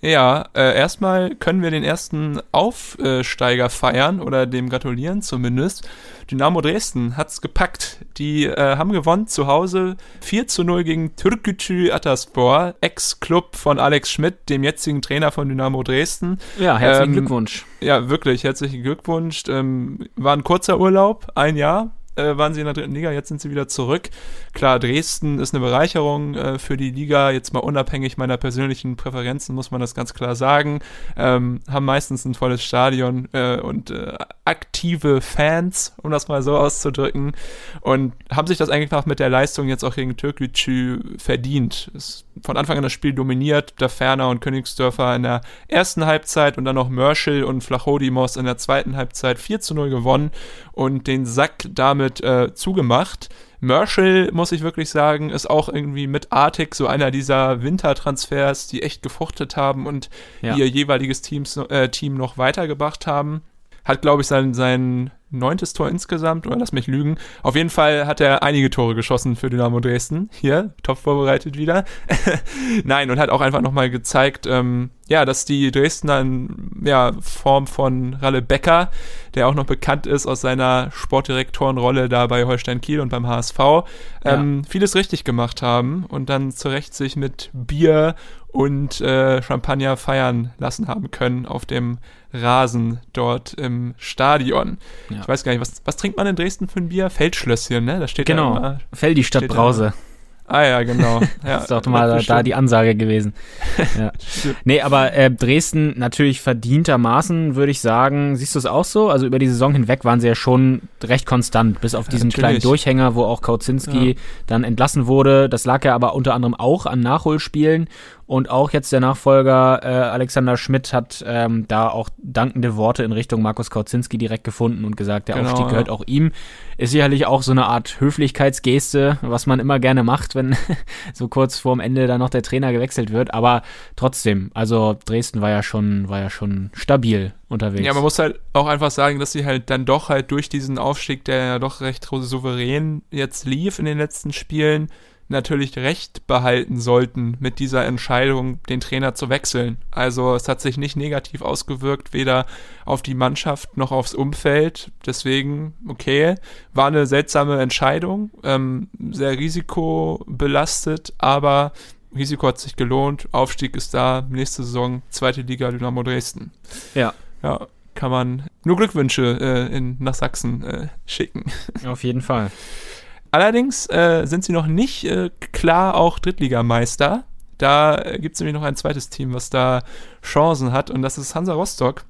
Ja, äh, erstmal können wir den ersten Aufsteiger feiern oder dem gratulieren zumindest. Dynamo Dresden hat's gepackt. Die äh, haben gewonnen zu Hause 4 zu 0 gegen Türkgücü Ataspor, Ex-Club von Alex Schmidt, dem jetzigen Trainer von Dynamo Dresden. Ja, herzlichen Ähm, Glückwunsch. Ja, wirklich, herzlichen Glückwunsch. Ähm, war ein kurzer Urlaub, ein Jahr. Äh, waren sie in der dritten Liga, jetzt sind sie wieder zurück. Klar, Dresden ist eine Bereicherung äh, für die Liga, jetzt mal unabhängig meiner persönlichen Präferenzen, muss man das ganz klar sagen. Ähm, haben meistens ein volles Stadion äh, und äh, aktive Fans, um das mal so auszudrücken. Und haben sich das einfach mit der Leistung jetzt auch gegen Türkgücü verdient. Ist von Anfang an das Spiel dominiert, der Ferner und Königsdörfer in der ersten Halbzeit und dann noch Mörschel und Flachodimos in der zweiten Halbzeit 4 zu 0 gewonnen und den Sack damit äh, zugemacht. Mörschel, muss ich wirklich sagen, ist auch irgendwie mit Artig so einer dieser Wintertransfers, die echt gefruchtet haben und Ja. ihr jeweiliges Teams, äh, Team noch weitergebracht haben. Hat, glaube ich, sein, sein neuntes Tor insgesamt, oder lass mich lügen. Auf jeden Fall hat er einige Tore geschossen für Dynamo Dresden. Hier, top vorbereitet wieder. Nein, und hat auch einfach nochmal gezeigt, ähm, ja, dass die Dresdner in ja, Form von Ralle Becker, der auch noch bekannt ist aus seiner Sportdirektorenrolle da bei Holstein Kiel und beim HSV, ähm, vieles richtig gemacht haben und dann zu Recht sich mit Bier und äh, Champagner feiern lassen haben können auf dem Rasen dort im Stadion. Ja. Ich weiß gar nicht, was, was trinkt man in Dresden für ein Bier? Feldschlösschen, ne? Da steht da Genau. immer. Feldi statt Steht da- Brause. Ah ja, genau. Ja, Das ist doch mal da, da die Ansage gewesen. ja. Nee, aber äh, Dresden natürlich verdientermaßen, würde ich sagen. Siehst du es auch so? Also über die Saison hinweg waren sie ja schon recht konstant, bis auf diesen kleinen natürlich. Durchhänger, wo auch Kauzinski dann entlassen wurde. Das lag ja aber unter anderem auch an Nachholspielen. Und auch jetzt der Nachfolger äh, Alexander Schmidt hat ähm, da auch dankende Worte in Richtung Markus Kauzinski direkt gefunden und gesagt, der Genau, Aufstieg ja. gehört auch ihm. Ist sicherlich auch so eine Art Höflichkeitsgeste, was man immer gerne macht, wenn so kurz vorm Ende dann noch der Trainer gewechselt wird. Aber trotzdem, also Dresden war ja schon, war ja schon stabil unterwegs. Ja, man muss halt auch einfach sagen, dass sie halt dann doch halt durch diesen Aufstieg, der ja doch recht souverän jetzt lief in den letzten Spielen, natürlich recht behalten sollten mit dieser Entscheidung, den Trainer zu wechseln. Also es hat sich nicht negativ ausgewirkt, weder auf die Mannschaft noch aufs Umfeld. Deswegen, okay, war eine seltsame Entscheidung, ähm, sehr risikobelastet, aber Risiko hat sich gelohnt. Aufstieg ist da, nächste Saison, zweite Liga Dynamo Dresden ja, ja, kann man nur Glückwünsche äh, in, nach Sachsen äh, schicken. auf jeden Fall. Allerdings äh, sind sie noch nicht äh, klar auch Drittligameister. Da äh, gibt es nämlich noch ein zweites Team, was da Chancen hat und das ist Hansa Rostock.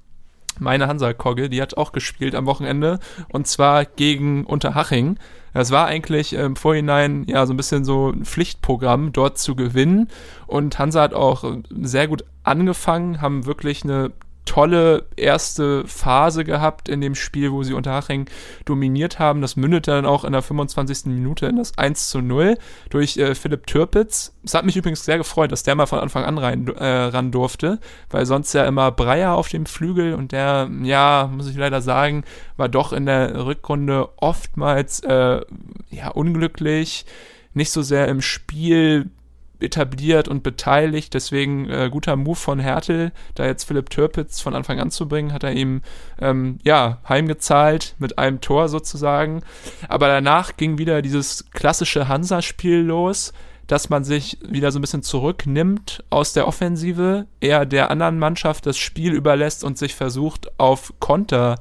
Meine Hansa-Kogge, die hat auch gespielt am Wochenende und zwar gegen Unterhaching. Das war eigentlich im Vorhinein ja so ein bisschen so ein Pflichtprogramm, dort zu gewinnen. Und Hansa hat auch äh, sehr gut angefangen, haben wirklich eine tolle erste Phase gehabt in dem Spiel, wo sie Unterhaching dominiert haben. Das mündete dann auch in der 25. Minute in das 1 zu 0 durch äh, Philipp Türpitz. Es hat mich übrigens sehr gefreut, dass der mal von Anfang an rein, äh, ran durfte, weil sonst ja immer Breyer auf dem Flügel und der, ja, muss ich leider sagen, war doch in der Rückrunde oftmals äh, ja, unglücklich, nicht so sehr im Spiel etabliert und beteiligt. Deswegen äh, guter Move von Hertel, da jetzt Philipp Türpitz von Anfang an zu bringen, hat er ihm ähm, ja heimgezahlt mit einem Tor sozusagen. Aber danach ging wieder dieses klassische Hansa-Spiel los, dass man sich wieder so ein bisschen zurücknimmt aus der Offensive, eher der anderen Mannschaft das Spiel überlässt und sich versucht auf Konter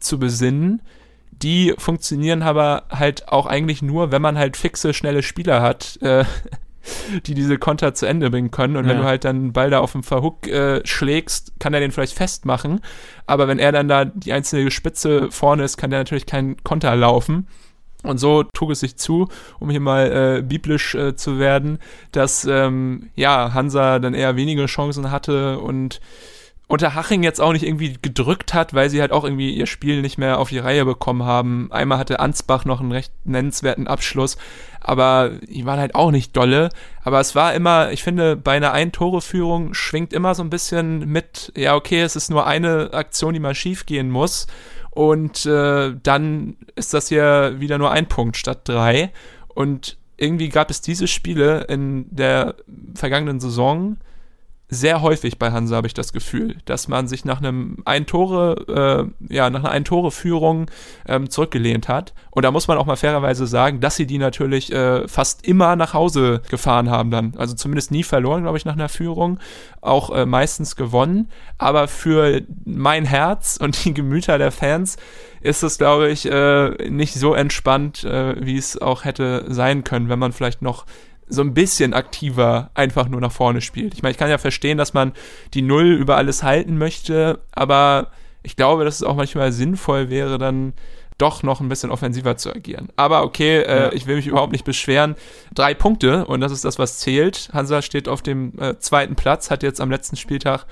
zu besinnen. Die funktionieren aber halt auch eigentlich nur, wenn man halt fixe, schnelle Spieler hat, äh, die diese Konter zu Ende bringen können. Und wenn Ja. du halt dann einen Ball da auf dem Verhook äh, schlägst, kann er den vielleicht festmachen. Aber wenn er dann da die einzelne Spitze vorne ist, kann der natürlich keinen Konter laufen. Und so trug es sich zu, um hier mal äh, biblisch äh, zu werden, dass ähm, ja Hansa dann eher wenige Chancen hatte und Unterhaching jetzt auch nicht irgendwie gedrückt hat, weil sie halt auch irgendwie ihr Spiel nicht mehr auf die Reihe bekommen haben. Einmal hatte Ansbach noch einen recht nennenswerten Abschluss, aber die waren halt auch nicht dolle. Aber es war immer, ich finde, bei einer Ein-Tore-Führung schwingt immer so ein bisschen mit, ja, okay, es ist nur eine Aktion, die mal schief gehen muss. Und äh, dann ist das hier wieder nur ein Punkt statt drei. Und irgendwie gab es diese Spiele in der vergangenen Saison sehr häufig bei Hansa, habe ich das Gefühl, dass man sich nach einem ein Tore, äh, ja, nach einer ein Tore Führung ähm, zurückgelehnt hat. Und da muss man auch mal fairerweise sagen, dass sie die natürlich äh, fast immer nach Hause gefahren haben dann. Also zumindest nie verloren, glaube ich, nach einer Führung. Auch äh, meistens gewonnen. Aber für mein Herz und die Gemüter der Fans ist es, glaube ich, äh, nicht so entspannt, äh, wie es auch hätte sein können, wenn man vielleicht noch so ein bisschen aktiver einfach nur nach vorne spielt. Ich meine, ich kann ja verstehen, dass man die Null über alles halten möchte, aber ich glaube, dass es auch manchmal sinnvoll wäre, dann doch noch ein bisschen offensiver zu agieren. Aber okay, äh, ja. ich will mich überhaupt nicht beschweren. Drei Punkte und das ist das, was zählt. Hansa steht auf dem äh, zweiten Platz, hat jetzt am letzten Spieltag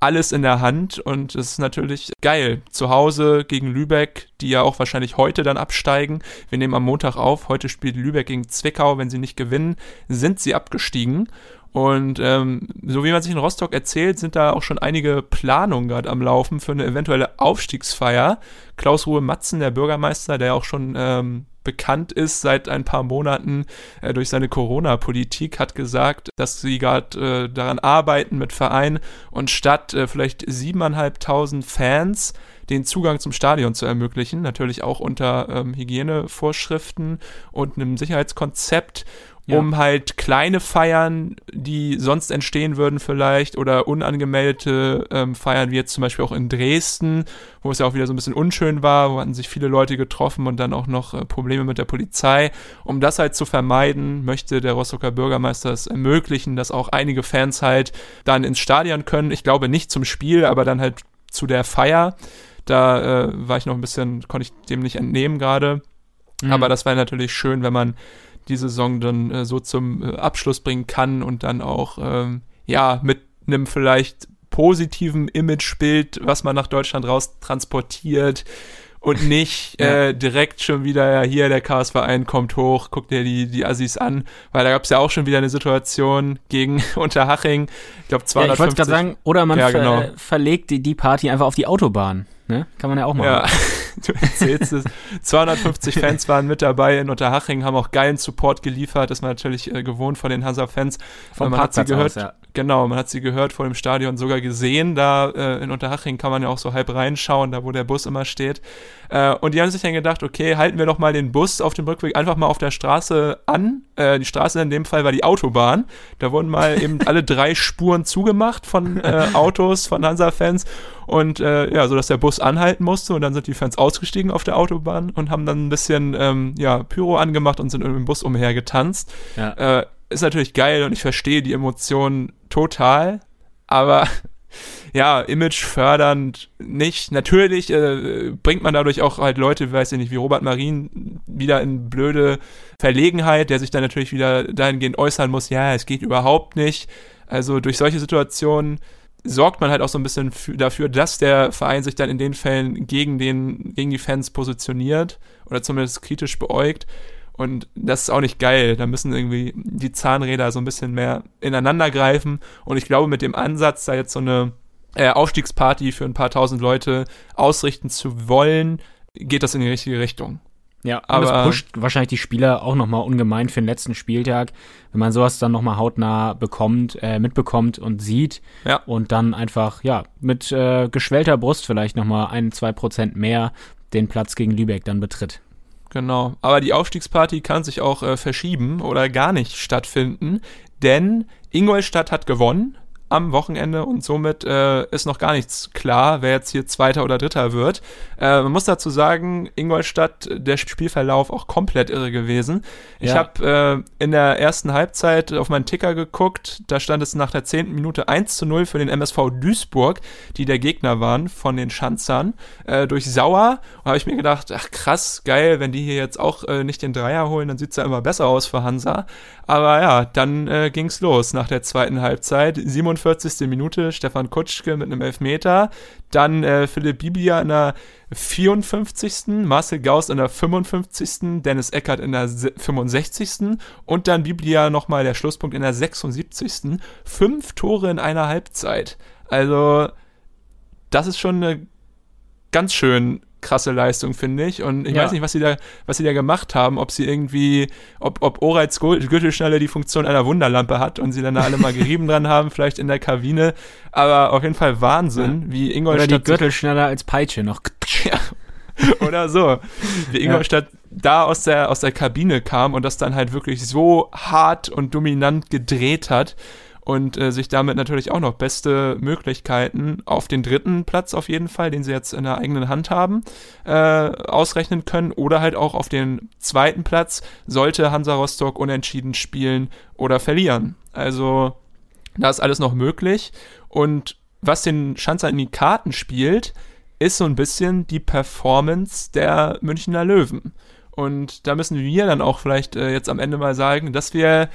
alles in der Hand und es ist natürlich geil. Zu Hause gegen Lübeck, die ja auch wahrscheinlich heute dann absteigen. Wir nehmen am Montag auf. Heute spielt Lübeck gegen Zwickau. Wenn sie nicht gewinnen, sind sie abgestiegen. Und ähm, so wie man sich in Rostock erzählt, sind da auch schon einige Planungen gerade am Laufen für eine eventuelle Aufstiegsfeier. Klaus Ruhe Matzen, der Bürgermeister, der auch schon ähm, bekannt ist seit ein paar Monaten äh, durch seine Corona-Politik, hat gesagt, dass sie gerade äh, daran arbeiten mit Verein und statt äh, vielleicht siebeneinhalbtausend Fans den Zugang zum Stadion zu ermöglichen, natürlich auch unter ähm, Hygienevorschriften und einem Sicherheitskonzept ja. um halt kleine Feiern, die sonst entstehen würden vielleicht, oder unangemeldete ähm, Feiern, wie jetzt zum Beispiel auch in Dresden, wo es ja auch wieder so ein bisschen unschön war, wo hatten sich viele Leute getroffen und dann auch noch äh, Probleme mit der Polizei. Um das halt zu vermeiden, möchte der Rostocker Bürgermeister es ermöglichen, dass auch einige Fans halt dann ins Stadion können. Ich glaube nicht zum Spiel, aber dann halt zu der Feier. Da äh, war ich noch ein bisschen, konnte ich dem nicht entnehmen gerade. Mhm. Aber das wäre natürlich schön, wenn man die Saison dann äh, so zum äh, Abschluss bringen kann und dann auch ähm, ja mit einem vielleicht positiven Imagebild, was man nach Deutschland raus transportiert und nicht ja. äh, direkt schon wieder, ja, hier der Chaos-Verein kommt hoch, guckt dir die, die Assis an, weil da gab es ja auch schon wieder eine Situation gegen Unterhaching, ich glaube 250. Ja, ich wollte gerade sagen, oder man ja, genau. ver verlegt die, die Party einfach auf die Autobahn, ne? Kann man ja auch machen. Ja. du erzählst es. 250 Fans waren mit dabei in Unterhaching, haben auch geilen Support geliefert. Das war natürlich äh, gewohnt von den Hansa-Fans. Vom man Parkplatz hat sie gehört, aus, ja. Genau, man hat sie gehört vor dem Stadion, sogar gesehen. Da äh, in Unterhaching kann man ja auch so halb reinschauen, da wo der Bus immer steht. Äh, und die haben sich dann gedacht, okay, halten wir doch mal den Bus auf dem Rückweg einfach mal auf der Straße an. Äh, die Straße in dem Fall war die Autobahn. Da wurden mal eben alle drei Spuren zugemacht von äh, Autos, von Hansa-Fans. Und äh, ja, so dass der Bus anhalten musste und dann sind die Fans ausgestiegen auf der Autobahn und haben dann ein bisschen ähm, ja, Pyro angemacht und sind im Bus umhergetanzt. Ja. Äh, ist natürlich geil und ich verstehe die Emotionen total, aber ja, Image fördernd nicht. Natürlich äh, bringt man dadurch auch halt Leute, weiß ich nicht, wie Robert Marin wieder in blöde Verlegenheit, der sich dann natürlich wieder dahingehend äußern muss, ja, es geht überhaupt nicht. Also durch solche Situationen sorgt man halt auch so ein bisschen dafür, dass der Verein sich dann in den Fällen gegen, den, gegen die Fans positioniert oder zumindest kritisch beäugt. Und das ist auch nicht geil. Da müssen irgendwie die Zahnräder so ein bisschen mehr ineinander greifen. Und ich glaube, mit dem Ansatz, da jetzt so eine äh, Aufstiegsparty für ein paar tausend Leute ausrichten zu wollen, geht das in die richtige Richtung. Ja, aber das pusht wahrscheinlich die Spieler auch nochmal ungemein für den letzten Spieltag, wenn man sowas dann nochmal hautnah bekommt, äh, mitbekommt und sieht ja. und dann einfach, ja, mit äh, geschwellter Brust vielleicht nochmal ein, zwei Prozent mehr den Platz gegen Lübeck dann betritt. Genau. Aber die Aufstiegsparty kann sich auch äh, verschieben oder gar nicht stattfinden, denn Ingolstadt hat gewonnen am Wochenende und somit äh, ist noch gar nichts klar, wer jetzt hier Zweiter oder Dritter wird. Äh, man muss dazu sagen, Ingolstadt, der Spielverlauf auch komplett irre gewesen. Ich ja. habe äh, in der ersten Halbzeit auf meinen Ticker geguckt, da stand es nach der zehnten Minute 1 zu 0 für den MSV Duisburg, die der Gegner waren von den Schanzern, äh, durch Sauer. Und habe ich mir gedacht, ach krass, geil, wenn die hier jetzt auch äh, nicht den Dreier holen, dann sieht's ja immer besser aus für Hansa. Aber ja, dann äh, ging's los nach der zweiten Halbzeit. 47. Minute, Stefan Kutschke mit einem Elfmeter. Dann äh, Philipp Biblia in der 54. Marcel Gauss in der 55. Dennis Eckert in der 65. Und dann Biblia nochmal der Schlusspunkt in der 76. Fünf Tore in einer Halbzeit. Also, das ist schon eine ganz schön krasse Leistung, finde ich. Und ich Ja. weiß nicht, was sie da, was sie da gemacht haben, ob sie irgendwie, ob, ob Oreiz Gül- Gürtelschnalle die Funktion einer Wunderlampe hat und sie dann da alle mal gerieben dran haben, vielleicht in der Kabine. Aber auf jeden Fall Wahnsinn, wie Oder die Ingolstadt sich- Gürtel schneller als Peitsche noch. ja. Oder so. Wie Ingolstadt da aus der, aus der Kabine kam und das dann halt wirklich so hart und dominant gedreht hat und äh, sich damit natürlich auch noch beste Möglichkeiten auf den dritten Platz auf jeden Fall, den sie jetzt in der eigenen Hand haben, äh, ausrechnen können oder halt auch auf den zweiten Platz, sollte Hansa Rostock unentschieden spielen oder verlieren. Also da ist alles noch möglich und was den Schanzer in die Karten spielt, ist so ein bisschen die Performance der Münchner Löwen. Und da müssen wir dann auch vielleicht äh, jetzt am Ende mal sagen, dass wir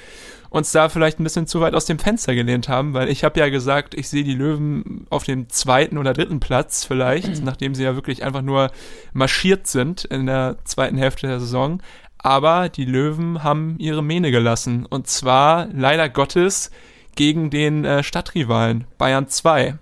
uns da vielleicht ein bisschen zu weit aus dem Fenster gelehnt haben, weil ich habe ja gesagt, ich sehe die Löwen auf dem zweiten oder dritten Platz vielleicht, nachdem sie ja wirklich einfach nur marschiert sind in der zweiten Hälfte der Saison. Aber die Löwen haben ihre Mähne gelassen. Und zwar leider Gottes gegen den äh, Stadtrivalen Bayern 2.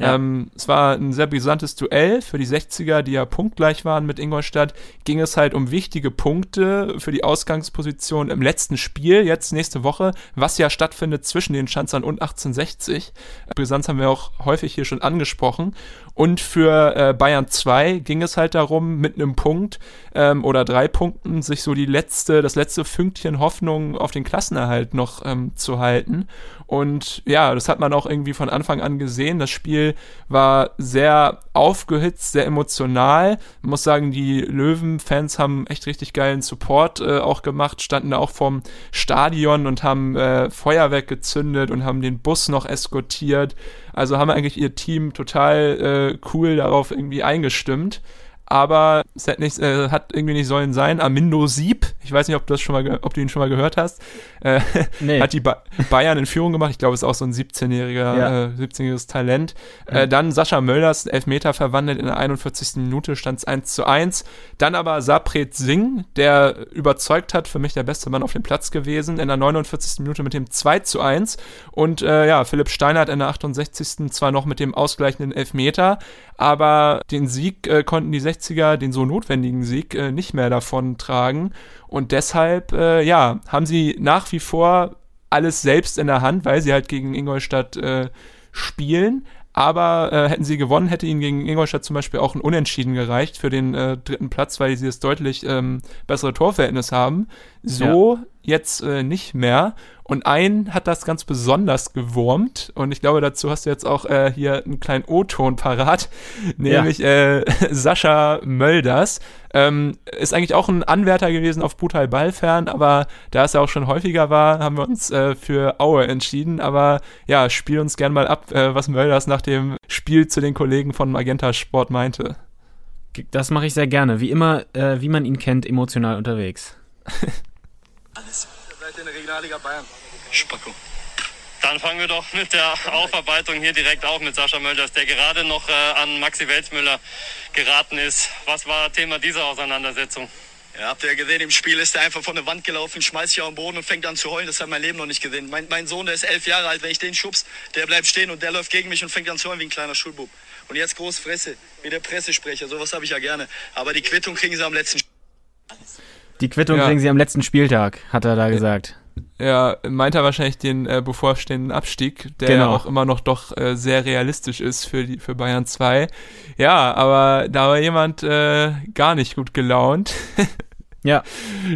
Ja. Ähm, es war ein sehr brisantes Duell für die 60er, die ja punktgleich waren mit Ingolstadt. Ging es halt um wichtige Punkte für die Ausgangsposition im letzten Spiel, jetzt nächste Woche, was ja stattfindet zwischen den Schanzern und 1860. Brisanz haben wir auch häufig hier schon angesprochen. Und für äh, Bayern 2 ging es halt darum, mit einem Punkt ähm, oder drei Punkten sich so die letzte, das letzte Fünkchen Hoffnung auf den Klassenerhalt noch ähm, zu halten. Und ja, das hat man auch irgendwie von Anfang an gesehen. Das Spiel war sehr aufgehitzt, sehr emotional. Ich muss sagen, die Löwen-Fans haben echt richtig geilen Support äh, auch gemacht, standen da auch vorm Stadion und haben äh, Feuerwerk gezündet und haben den Bus noch eskortiert. Also haben eigentlich ihr Team total äh, cool darauf irgendwie eingestimmt. Aber es hat, nicht, äh, hat irgendwie nicht sollen sein. Amindo Sieb, ich weiß nicht, ob, du das schon mal, ob du ihn schon mal gehört hast, äh, Nee. hat die ba Bayern in Führung gemacht. Ich glaube, ist auch so ein 17-jähriger, Ja. äh, 17-jähriges Talent. Äh, dann Sascha Mölders, Elfmeter verwandelt in der 41. Minute, stand es 1 zu 1. Dann aber Sapret Singh, der überzeugt hat, für mich der beste Mann auf dem Platz gewesen, in der 49. Minute mit dem 2 zu 1. Und äh, ja, Philipp Steinert in der 68. zwar noch mit dem ausgleichenden Elfmeter, aber den Sieg äh, konnten die 60er, den so notwendigen Sieg, äh, nicht mehr davon tragen. Und deshalb, äh, ja, haben sie nach wie vor alles selbst in der Hand, weil sie halt gegen Ingolstadt äh, spielen. Aber äh, hätten sie gewonnen, hätte ihnen gegen Ingolstadt zum Beispiel auch ein Unentschieden gereicht für den äh, dritten Platz, weil sie das deutlich ähm, bessere Torverhältnis haben. So jetzt äh, nicht mehr. Und einen hat das ganz besonders gewurmt. Und ich glaube, dazu hast du jetzt auch äh, hier einen kleinen O-Ton parat, nämlich äh, Sascha Mölders. Ähm, ist eigentlich auch ein Anwärter gewesen auf Brutal Ballfern, aber da es ja auch schon häufiger war, haben wir uns äh, für Aue entschieden. Aber ja, spiel uns gern mal ab, äh, was Mölders nach dem Spiel zu den Kollegen von Magenta Sport meinte. Das mache ich sehr gerne. Wie immer, äh, wie man ihn kennt, emotional unterwegs. Seid ihr in der Regionalliga Bayern? Spacko. Dann fangen wir doch mit der Aufarbeitung hier direkt auf mit Sascha Mölders, der gerade noch äh, an Maxi Welzmüller geraten ist. Was war Thema dieser Auseinandersetzung? Ja, habt ihr ja gesehen, im Spiel ist er einfach von der Wand gelaufen, schmeißt sich auf den Boden und fängt an zu heulen. Das hat mein Leben noch nicht gesehen. Mein, mein Sohn, der ist elf Jahre alt, wenn ich den schubs, der bleibt stehen und der läuft gegen mich und fängt an zu heulen wie ein kleiner Schulbub. Und jetzt groß Fresse, wie der Pressesprecher, sowas habe ich ja gerne. Aber die Quittung kriegen sie am letzten Spiel. Die Quittung Ja. kriegen sie am letzten Spieltag, hat er da gesagt. Ja, meint er wahrscheinlich den äh, bevorstehenden Abstieg, der ja Genau. auch immer noch doch äh, sehr realistisch ist für, die, für Bayern 2. Ja, aber da war jemand äh, gar nicht gut gelaunt. Ja.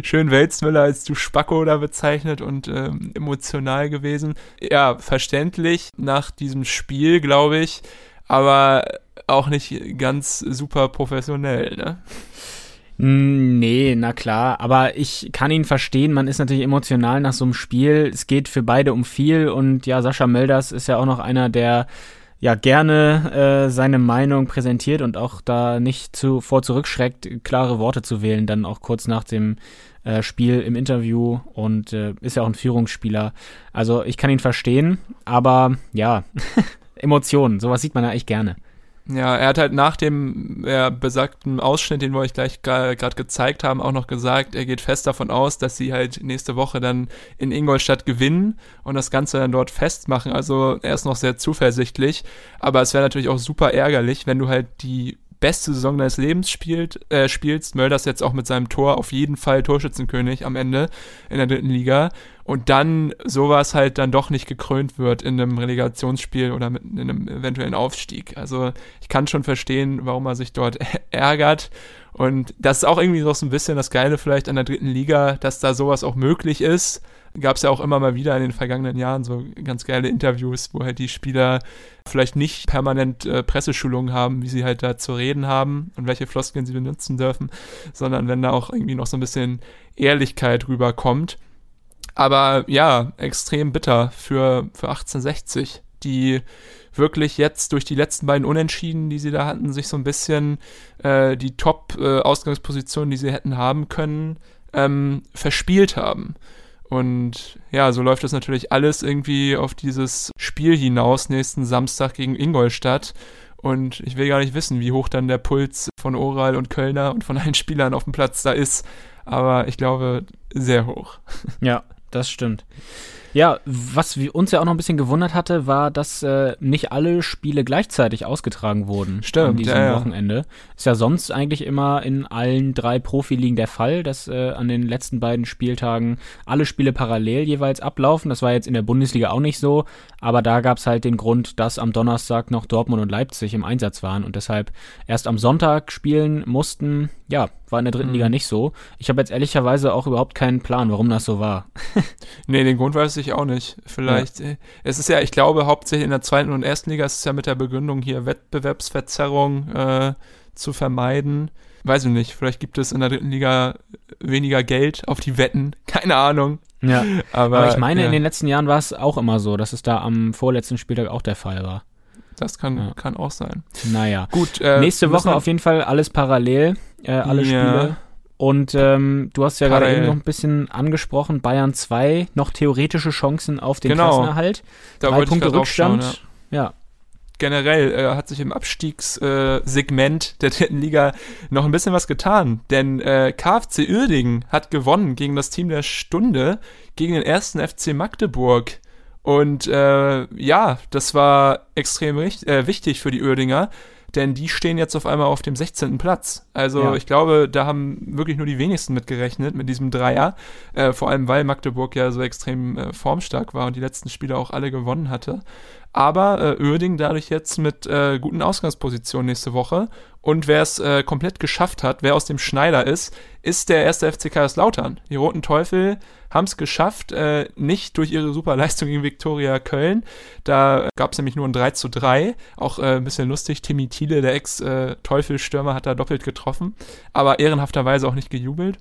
Schön Welzmüller als du Spacko da bezeichnet und ähm, emotional gewesen. Ja, verständlich nach diesem Spiel, glaube ich, aber auch nicht ganz super professionell, ne? Mm, Nee, na klar, aber ich kann ihn verstehen, man ist natürlich emotional nach so einem Spiel. Es geht für beide um viel und ja, Sascha Mölders ist ja auch noch einer, der ja gerne äh, seine Meinung präsentiert und auch da nicht zu, vor zurückschreckt, klare Worte zu wählen, dann auch kurz nach dem äh, Spiel im Interview und äh, ist ja auch ein Führungsspieler. Also ich kann ihn verstehen, aber ja, Emotionen, sowas sieht man ja echt gerne. Ja, er hat halt nach dem äh, besagten Ausschnitt, den wir euch gleich gerade gezeigt haben, auch noch gesagt, er geht fest davon aus, dass sie halt nächste Woche dann in Ingolstadt gewinnen und das Ganze dann dort festmachen. Also er ist noch sehr zuversichtlich, aber es wäre natürlich auch super ärgerlich, wenn du halt die beste Saison deines Lebens spielt, äh, spielst. Mölders jetzt auch mit seinem Tor auf jeden Fall Torschützenkönig am Ende in der dritten Liga. Und dann sowas halt dann doch nicht gekrönt wird in einem Relegationsspiel oder mit in einem eventuellen Aufstieg. Also ich kann schon verstehen, warum er sich dort ärgert. Und das ist auch irgendwie so ein bisschen das Geile vielleicht an der dritten Liga, dass da sowas auch möglich ist gab es ja auch immer mal wieder in den vergangenen Jahren so ganz geile Interviews, wo halt die Spieler vielleicht nicht permanent äh, Presseschulungen haben, wie sie halt da zu reden haben und welche Floskeln sie benutzen dürfen, sondern wenn da auch irgendwie noch so ein bisschen Ehrlichkeit rüberkommt. Aber ja, extrem bitter für, für 1860, die wirklich jetzt durch die letzten beiden Unentschieden, die sie da hatten, sich so ein bisschen äh, die Top-Ausgangsposition, äh, die sie hätten haben können, ähm, verspielt haben. Und ja, so läuft das natürlich alles irgendwie auf dieses Spiel hinaus nächsten Samstag gegen Ingolstadt. Und ich will gar nicht wissen, wie hoch dann der Puls von Oral und Kölner und von allen Spielern auf dem Platz da ist. Aber ich glaube, sehr hoch. Ja, das stimmt. Ja, was uns ja auch noch ein bisschen gewundert hatte, war, dass äh, nicht alle Spiele gleichzeitig ausgetragen wurden Stimmt, an diesem ja, ja. Wochenende. Ist ja sonst eigentlich immer in allen drei Profiligen der Fall, dass äh, an den letzten beiden Spieltagen alle Spiele parallel jeweils ablaufen. Das war jetzt in der Bundesliga auch nicht so, aber da gab es halt den Grund, dass am Donnerstag noch Dortmund und Leipzig im Einsatz waren und deshalb erst am Sonntag spielen mussten. Ja, war in der dritten mhm. Liga nicht so. Ich habe jetzt ehrlicherweise auch überhaupt keinen Plan, warum das so war. nee, den Grund weiß ich auch nicht. Vielleicht. Ja. Äh, es ist ja, ich glaube, hauptsächlich in der zweiten und ersten Liga ist es ja mit der Begründung hier Wettbewerbsverzerrung äh, zu vermeiden. Weiß ich nicht, vielleicht gibt es in der dritten Liga weniger Geld auf die Wetten. Keine Ahnung. Ja, aber, aber ich meine, ja. in den letzten Jahren war es auch immer so, dass es da am vorletzten Spieltag auch der Fall war. Das kann, ja. kann auch sein. Naja. Gut. Äh, Nächste Woche auf jeden Fall alles parallel, äh, alle ja. Spiele. Und ähm, du hast ja gerade eben noch ein bisschen angesprochen, Bayern 2, noch theoretische Chancen auf den genau. Klassenerhalt. Da Drei Punkte Rückstand. Ja. ja. Generell äh, hat sich im Abstiegssegment äh, der dritten Liga noch ein bisschen was getan. Denn äh, KfC Uerdingen hat gewonnen gegen das Team der Stunde, gegen den ersten FC Magdeburg. Und äh, ja, das war extrem äh, wichtig für die Uerdinger, denn die stehen jetzt auf einmal auf dem 16. Platz. Also ja. ich glaube, da haben wirklich nur die wenigsten mitgerechnet mit diesem Dreier, äh, vor allem weil Magdeburg ja so extrem äh, formstark war und die letzten Spiele auch alle gewonnen hatte. Aber äh, Uerding dadurch jetzt mit äh, guten Ausgangspositionen nächste Woche. Und wer es äh, komplett geschafft hat, wer aus dem Schneider ist, ist der erste FC Kaiserslautern. Die Roten Teufel haben es geschafft, äh, nicht durch ihre super Leistung gegen Viktoria Köln. Da gab es nämlich nur ein 3 zu 3. Auch äh, ein bisschen lustig. Timmy Thiele, der Ex-Teufelstürmer, hat da doppelt getroffen. Aber ehrenhafterweise auch nicht gejubelt.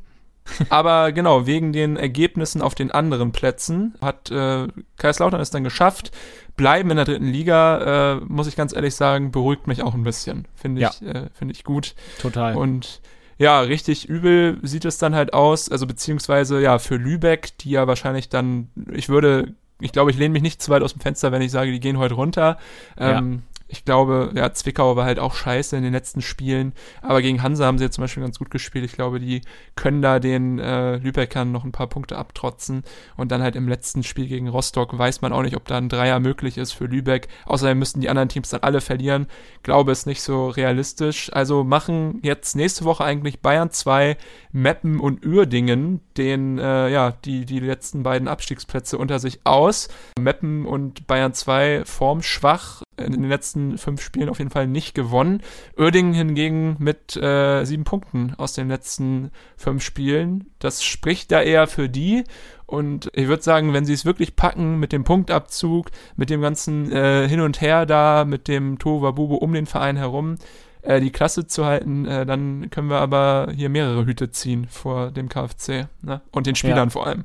Aber genau, wegen den Ergebnissen auf den anderen Plätzen hat äh, Kaiserslautern es dann geschafft. Bleiben in der dritten Liga, äh, muss ich ganz ehrlich sagen, beruhigt mich auch ein bisschen. Finde ich, ja. äh, finde ich gut. Total. Und ja, richtig übel sieht es dann halt aus. Also beziehungsweise ja, für Lübeck, die ja wahrscheinlich dann, ich würde, ich glaube, ich lehne mich nicht zu weit aus dem Fenster, wenn ich sage, die gehen heute runter. Ähm, ich glaube, ja, Zwickau war halt auch scheiße in den letzten Spielen, aber gegen Hansa haben sie jetzt zum Beispiel ganz gut gespielt. Ich glaube, die können da den äh, Lübeckern noch ein paar Punkte abtrotzen und dann halt im letzten Spiel gegen Rostock weiß man auch nicht, ob da ein Dreier möglich ist für Lübeck. Außerdem müssten die anderen Teams dann alle verlieren. Glaube es nicht so realistisch. Also machen jetzt nächste Woche eigentlich Bayern 2, Meppen und Uerdingen den, äh, ja, die, die letzten beiden Abstiegsplätze unter sich aus. Meppen und Bayern 2 formschwach in den letzten fünf Spielen auf jeden Fall nicht gewonnen. Oerdingen hingegen mit äh, sieben Punkten aus den letzten fünf Spielen. Das spricht da eher für die. Und ich würde sagen, wenn sie es wirklich packen mit dem Punktabzug, mit dem ganzen äh, Hin und Her da, mit dem Tohuwabubu um den Verein herum, äh, die Klasse zu halten, äh, dann können wir aber hier mehrere Hüte ziehen vor dem KfC ne? und den Spielern ja. vor allem.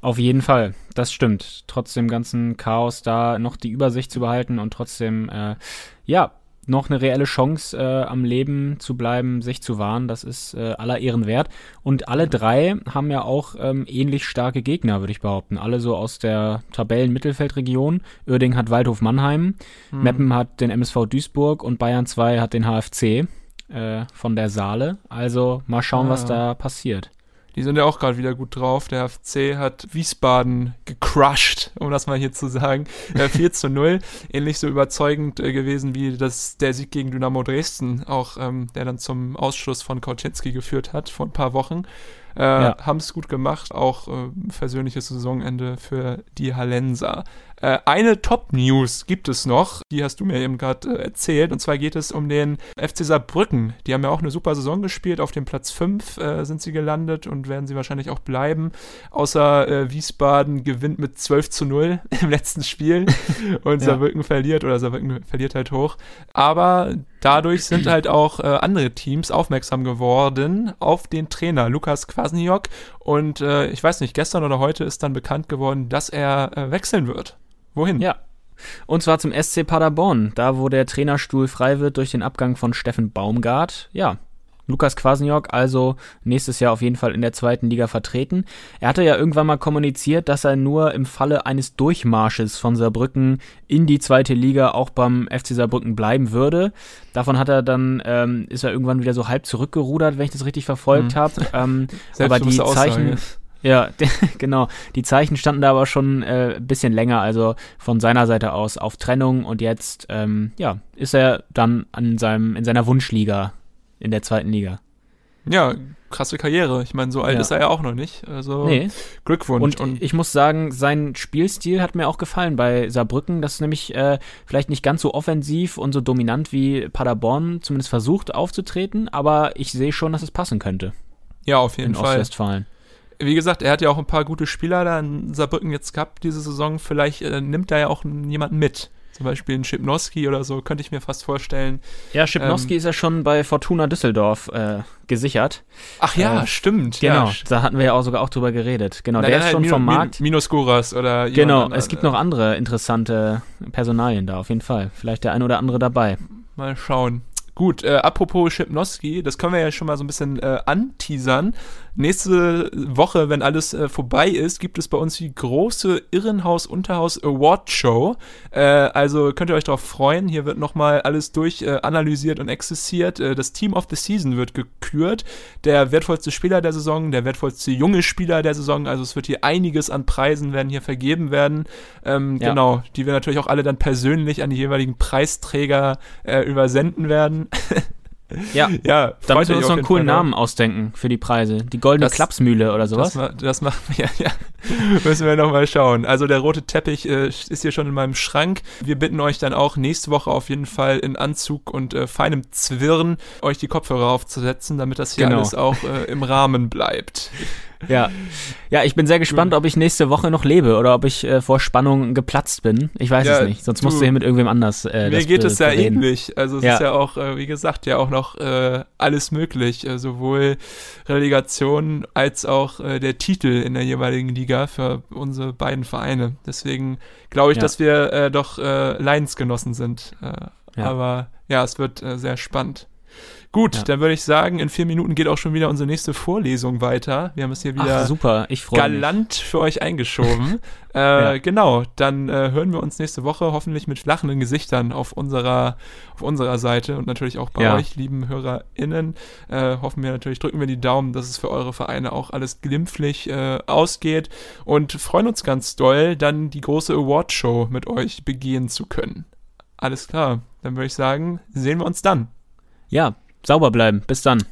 Auf jeden Fall, das stimmt. Trotz dem ganzen Chaos da noch die Übersicht zu behalten und trotzdem, äh, ja, noch eine reelle Chance äh, am Leben zu bleiben, sich zu wahren, das ist äh, aller Ehren wert. Und alle drei haben ja auch ähm, ähnlich starke Gegner, würde ich behaupten. Alle so aus der Tabellen-Mittelfeldregion. Uerding hat Waldhof Mannheim, hm. Meppen hat den MSV Duisburg und Bayern 2 hat den HFC äh, von der Saale. Also mal schauen, ah. was da passiert. Die sind ja auch gerade wieder gut drauf. Der FC hat Wiesbaden gecrushed, um das mal hier zu sagen. Äh, 4 zu 0. Ähnlich so überzeugend äh, gewesen wie das, der Sieg gegen Dynamo Dresden, auch ähm, der dann zum Ausschluss von Kauczynski geführt hat vor ein paar Wochen. Äh, ja. Haben es gut gemacht, auch äh, versöhnliches Saisonende für die Hallenser. Äh, eine Top-News gibt es noch, die hast du mir eben gerade äh, erzählt, und zwar geht es um den FC Saarbrücken. Die haben ja auch eine super Saison gespielt, auf dem Platz 5 äh, sind sie gelandet und werden sie wahrscheinlich auch bleiben. Außer äh, Wiesbaden gewinnt mit 12 zu 0 im letzten Spiel und ja. Saarbrücken verliert oder Saarbrücken verliert halt hoch. Aber dadurch sind halt auch äh, andere Teams aufmerksam geworden auf den Trainer Lukas Kwasniok und ich weiß nicht, gestern oder heute ist dann bekannt geworden, dass er wechseln wird. Wohin? Ja. Und zwar zum SC Paderborn, da wo der Trainerstuhl frei wird durch den Abgang von Steffen Baumgart. Ja, Lukas Kwasniok also nächstes Jahr auf jeden Fall in der zweiten Liga vertreten. Er hatte ja irgendwann mal kommuniziert, dass er nur im Falle eines Durchmarsches von Saarbrücken in die zweite Liga auch beim FC Saarbrücken bleiben würde. Davon hat er dann, ähm, ist er irgendwann wieder so halb zurückgerudert, wenn ich das richtig verfolgt mhm. habe. Ähm, aber die Zeichen, ja, genau. Die Zeichen standen da aber schon äh, ein bisschen länger, also von seiner Seite aus auf Trennung und jetzt, ähm, ja, ist er dann an seinem, in seiner Wunschliga, in der zweiten Liga. Ja, krasse Karriere. Ich meine, so alt ja. ist er ja auch noch nicht. Also nee. Glückwunsch. Und, und, ich muss sagen, sein Spielstil hat mir auch gefallen bei Saarbrücken. Das ist nämlich äh, vielleicht nicht ganz so offensiv und so dominant wie Paderborn zumindest versucht aufzutreten, aber ich sehe schon, dass es passen könnte. Ja, auf jeden in Fall. Ostwestfalen wie gesagt, er hat ja auch ein paar gute Spieler da in Saarbrücken jetzt gehabt diese Saison. Vielleicht äh, nimmt er ja auch jemanden mit. Zum Beispiel einen Schipnowski oder so, könnte ich mir fast vorstellen. Ja, Schipnowski ähm, ist ja schon bei Fortuna Düsseldorf äh, gesichert. Ach ja, äh, stimmt. Genau, ja. da hatten wir ja auch sogar auch drüber geredet. Genau, Na, der ist halt schon Min vom Markt. Min Minus oder Genau, es gibt noch andere interessante Personalien da, auf jeden Fall. Vielleicht der ein oder andere dabei. Mal schauen. Gut, äh, apropos Schipnowski, das können wir ja schon mal so ein bisschen äh, anteasern. Nächste Woche, wenn alles äh, vorbei ist, gibt es bei uns die große Irrenhaus-Unterhaus Award Show. Äh, also könnt ihr euch darauf freuen. Hier wird nochmal alles durch äh, analysiert und exzessiert. Äh, das Team of the Season wird gekürt. Der wertvollste Spieler der Saison, der wertvollste junge Spieler der Saison. Also es wird hier einiges an Preisen werden hier vergeben werden. Ähm, ja. Genau, die wir natürlich auch alle dann persönlich an die jeweiligen Preisträger äh, übersenden werden. Ja, ja da müssen wir uns noch einen coolen Namen ausdenken für die Preise. Die goldene das, Klapsmühle oder sowas. Das, das machen wir, ja, ja. müssen wir nochmal schauen. Also der rote Teppich äh, ist hier schon in meinem Schrank. Wir bitten euch dann auch nächste Woche auf jeden Fall in Anzug und äh, feinem Zwirn euch die Kopfhörer aufzusetzen, damit das hier genau. alles auch äh, im Rahmen bleibt. Ja. Ja, ich bin sehr gespannt, ob ich nächste Woche noch lebe oder ob ich äh, vor Spannung geplatzt bin. Ich weiß ja, es nicht. Sonst du, musst du hier mit irgendwem anders. Äh, mir geht es ja ähnlich. Also es ja. ist ja auch, äh, wie gesagt, ja auch noch äh, alles möglich. Äh, sowohl Relegation als auch äh, der Titel in der jeweiligen Liga für unsere beiden Vereine. Deswegen glaube ich, ja. dass wir doch Leidensgenossen sind. Aber ja, es wird sehr spannend. Gut, ja. dann würde ich sagen, in vier Minuten geht auch schon wieder unsere nächste Vorlesung weiter. Wir haben es hier wieder Ach, super. Ich galant mich. für euch eingeschoben. äh, ja. Genau, dann äh, hören wir uns nächste Woche hoffentlich mit lachenden Gesichtern auf unserer, auf unserer Seite und natürlich auch bei ja. euch, lieben HörerInnen. Äh, hoffen wir natürlich, drücken wir die Daumen, dass es für eure Vereine auch alles glimpflich äh, ausgeht und freuen uns ganz doll, dann die große Awardshow mit euch begehen zu können. Alles klar, dann würde ich sagen, sehen wir uns dann. Ja, sauber bleiben. Bis dann.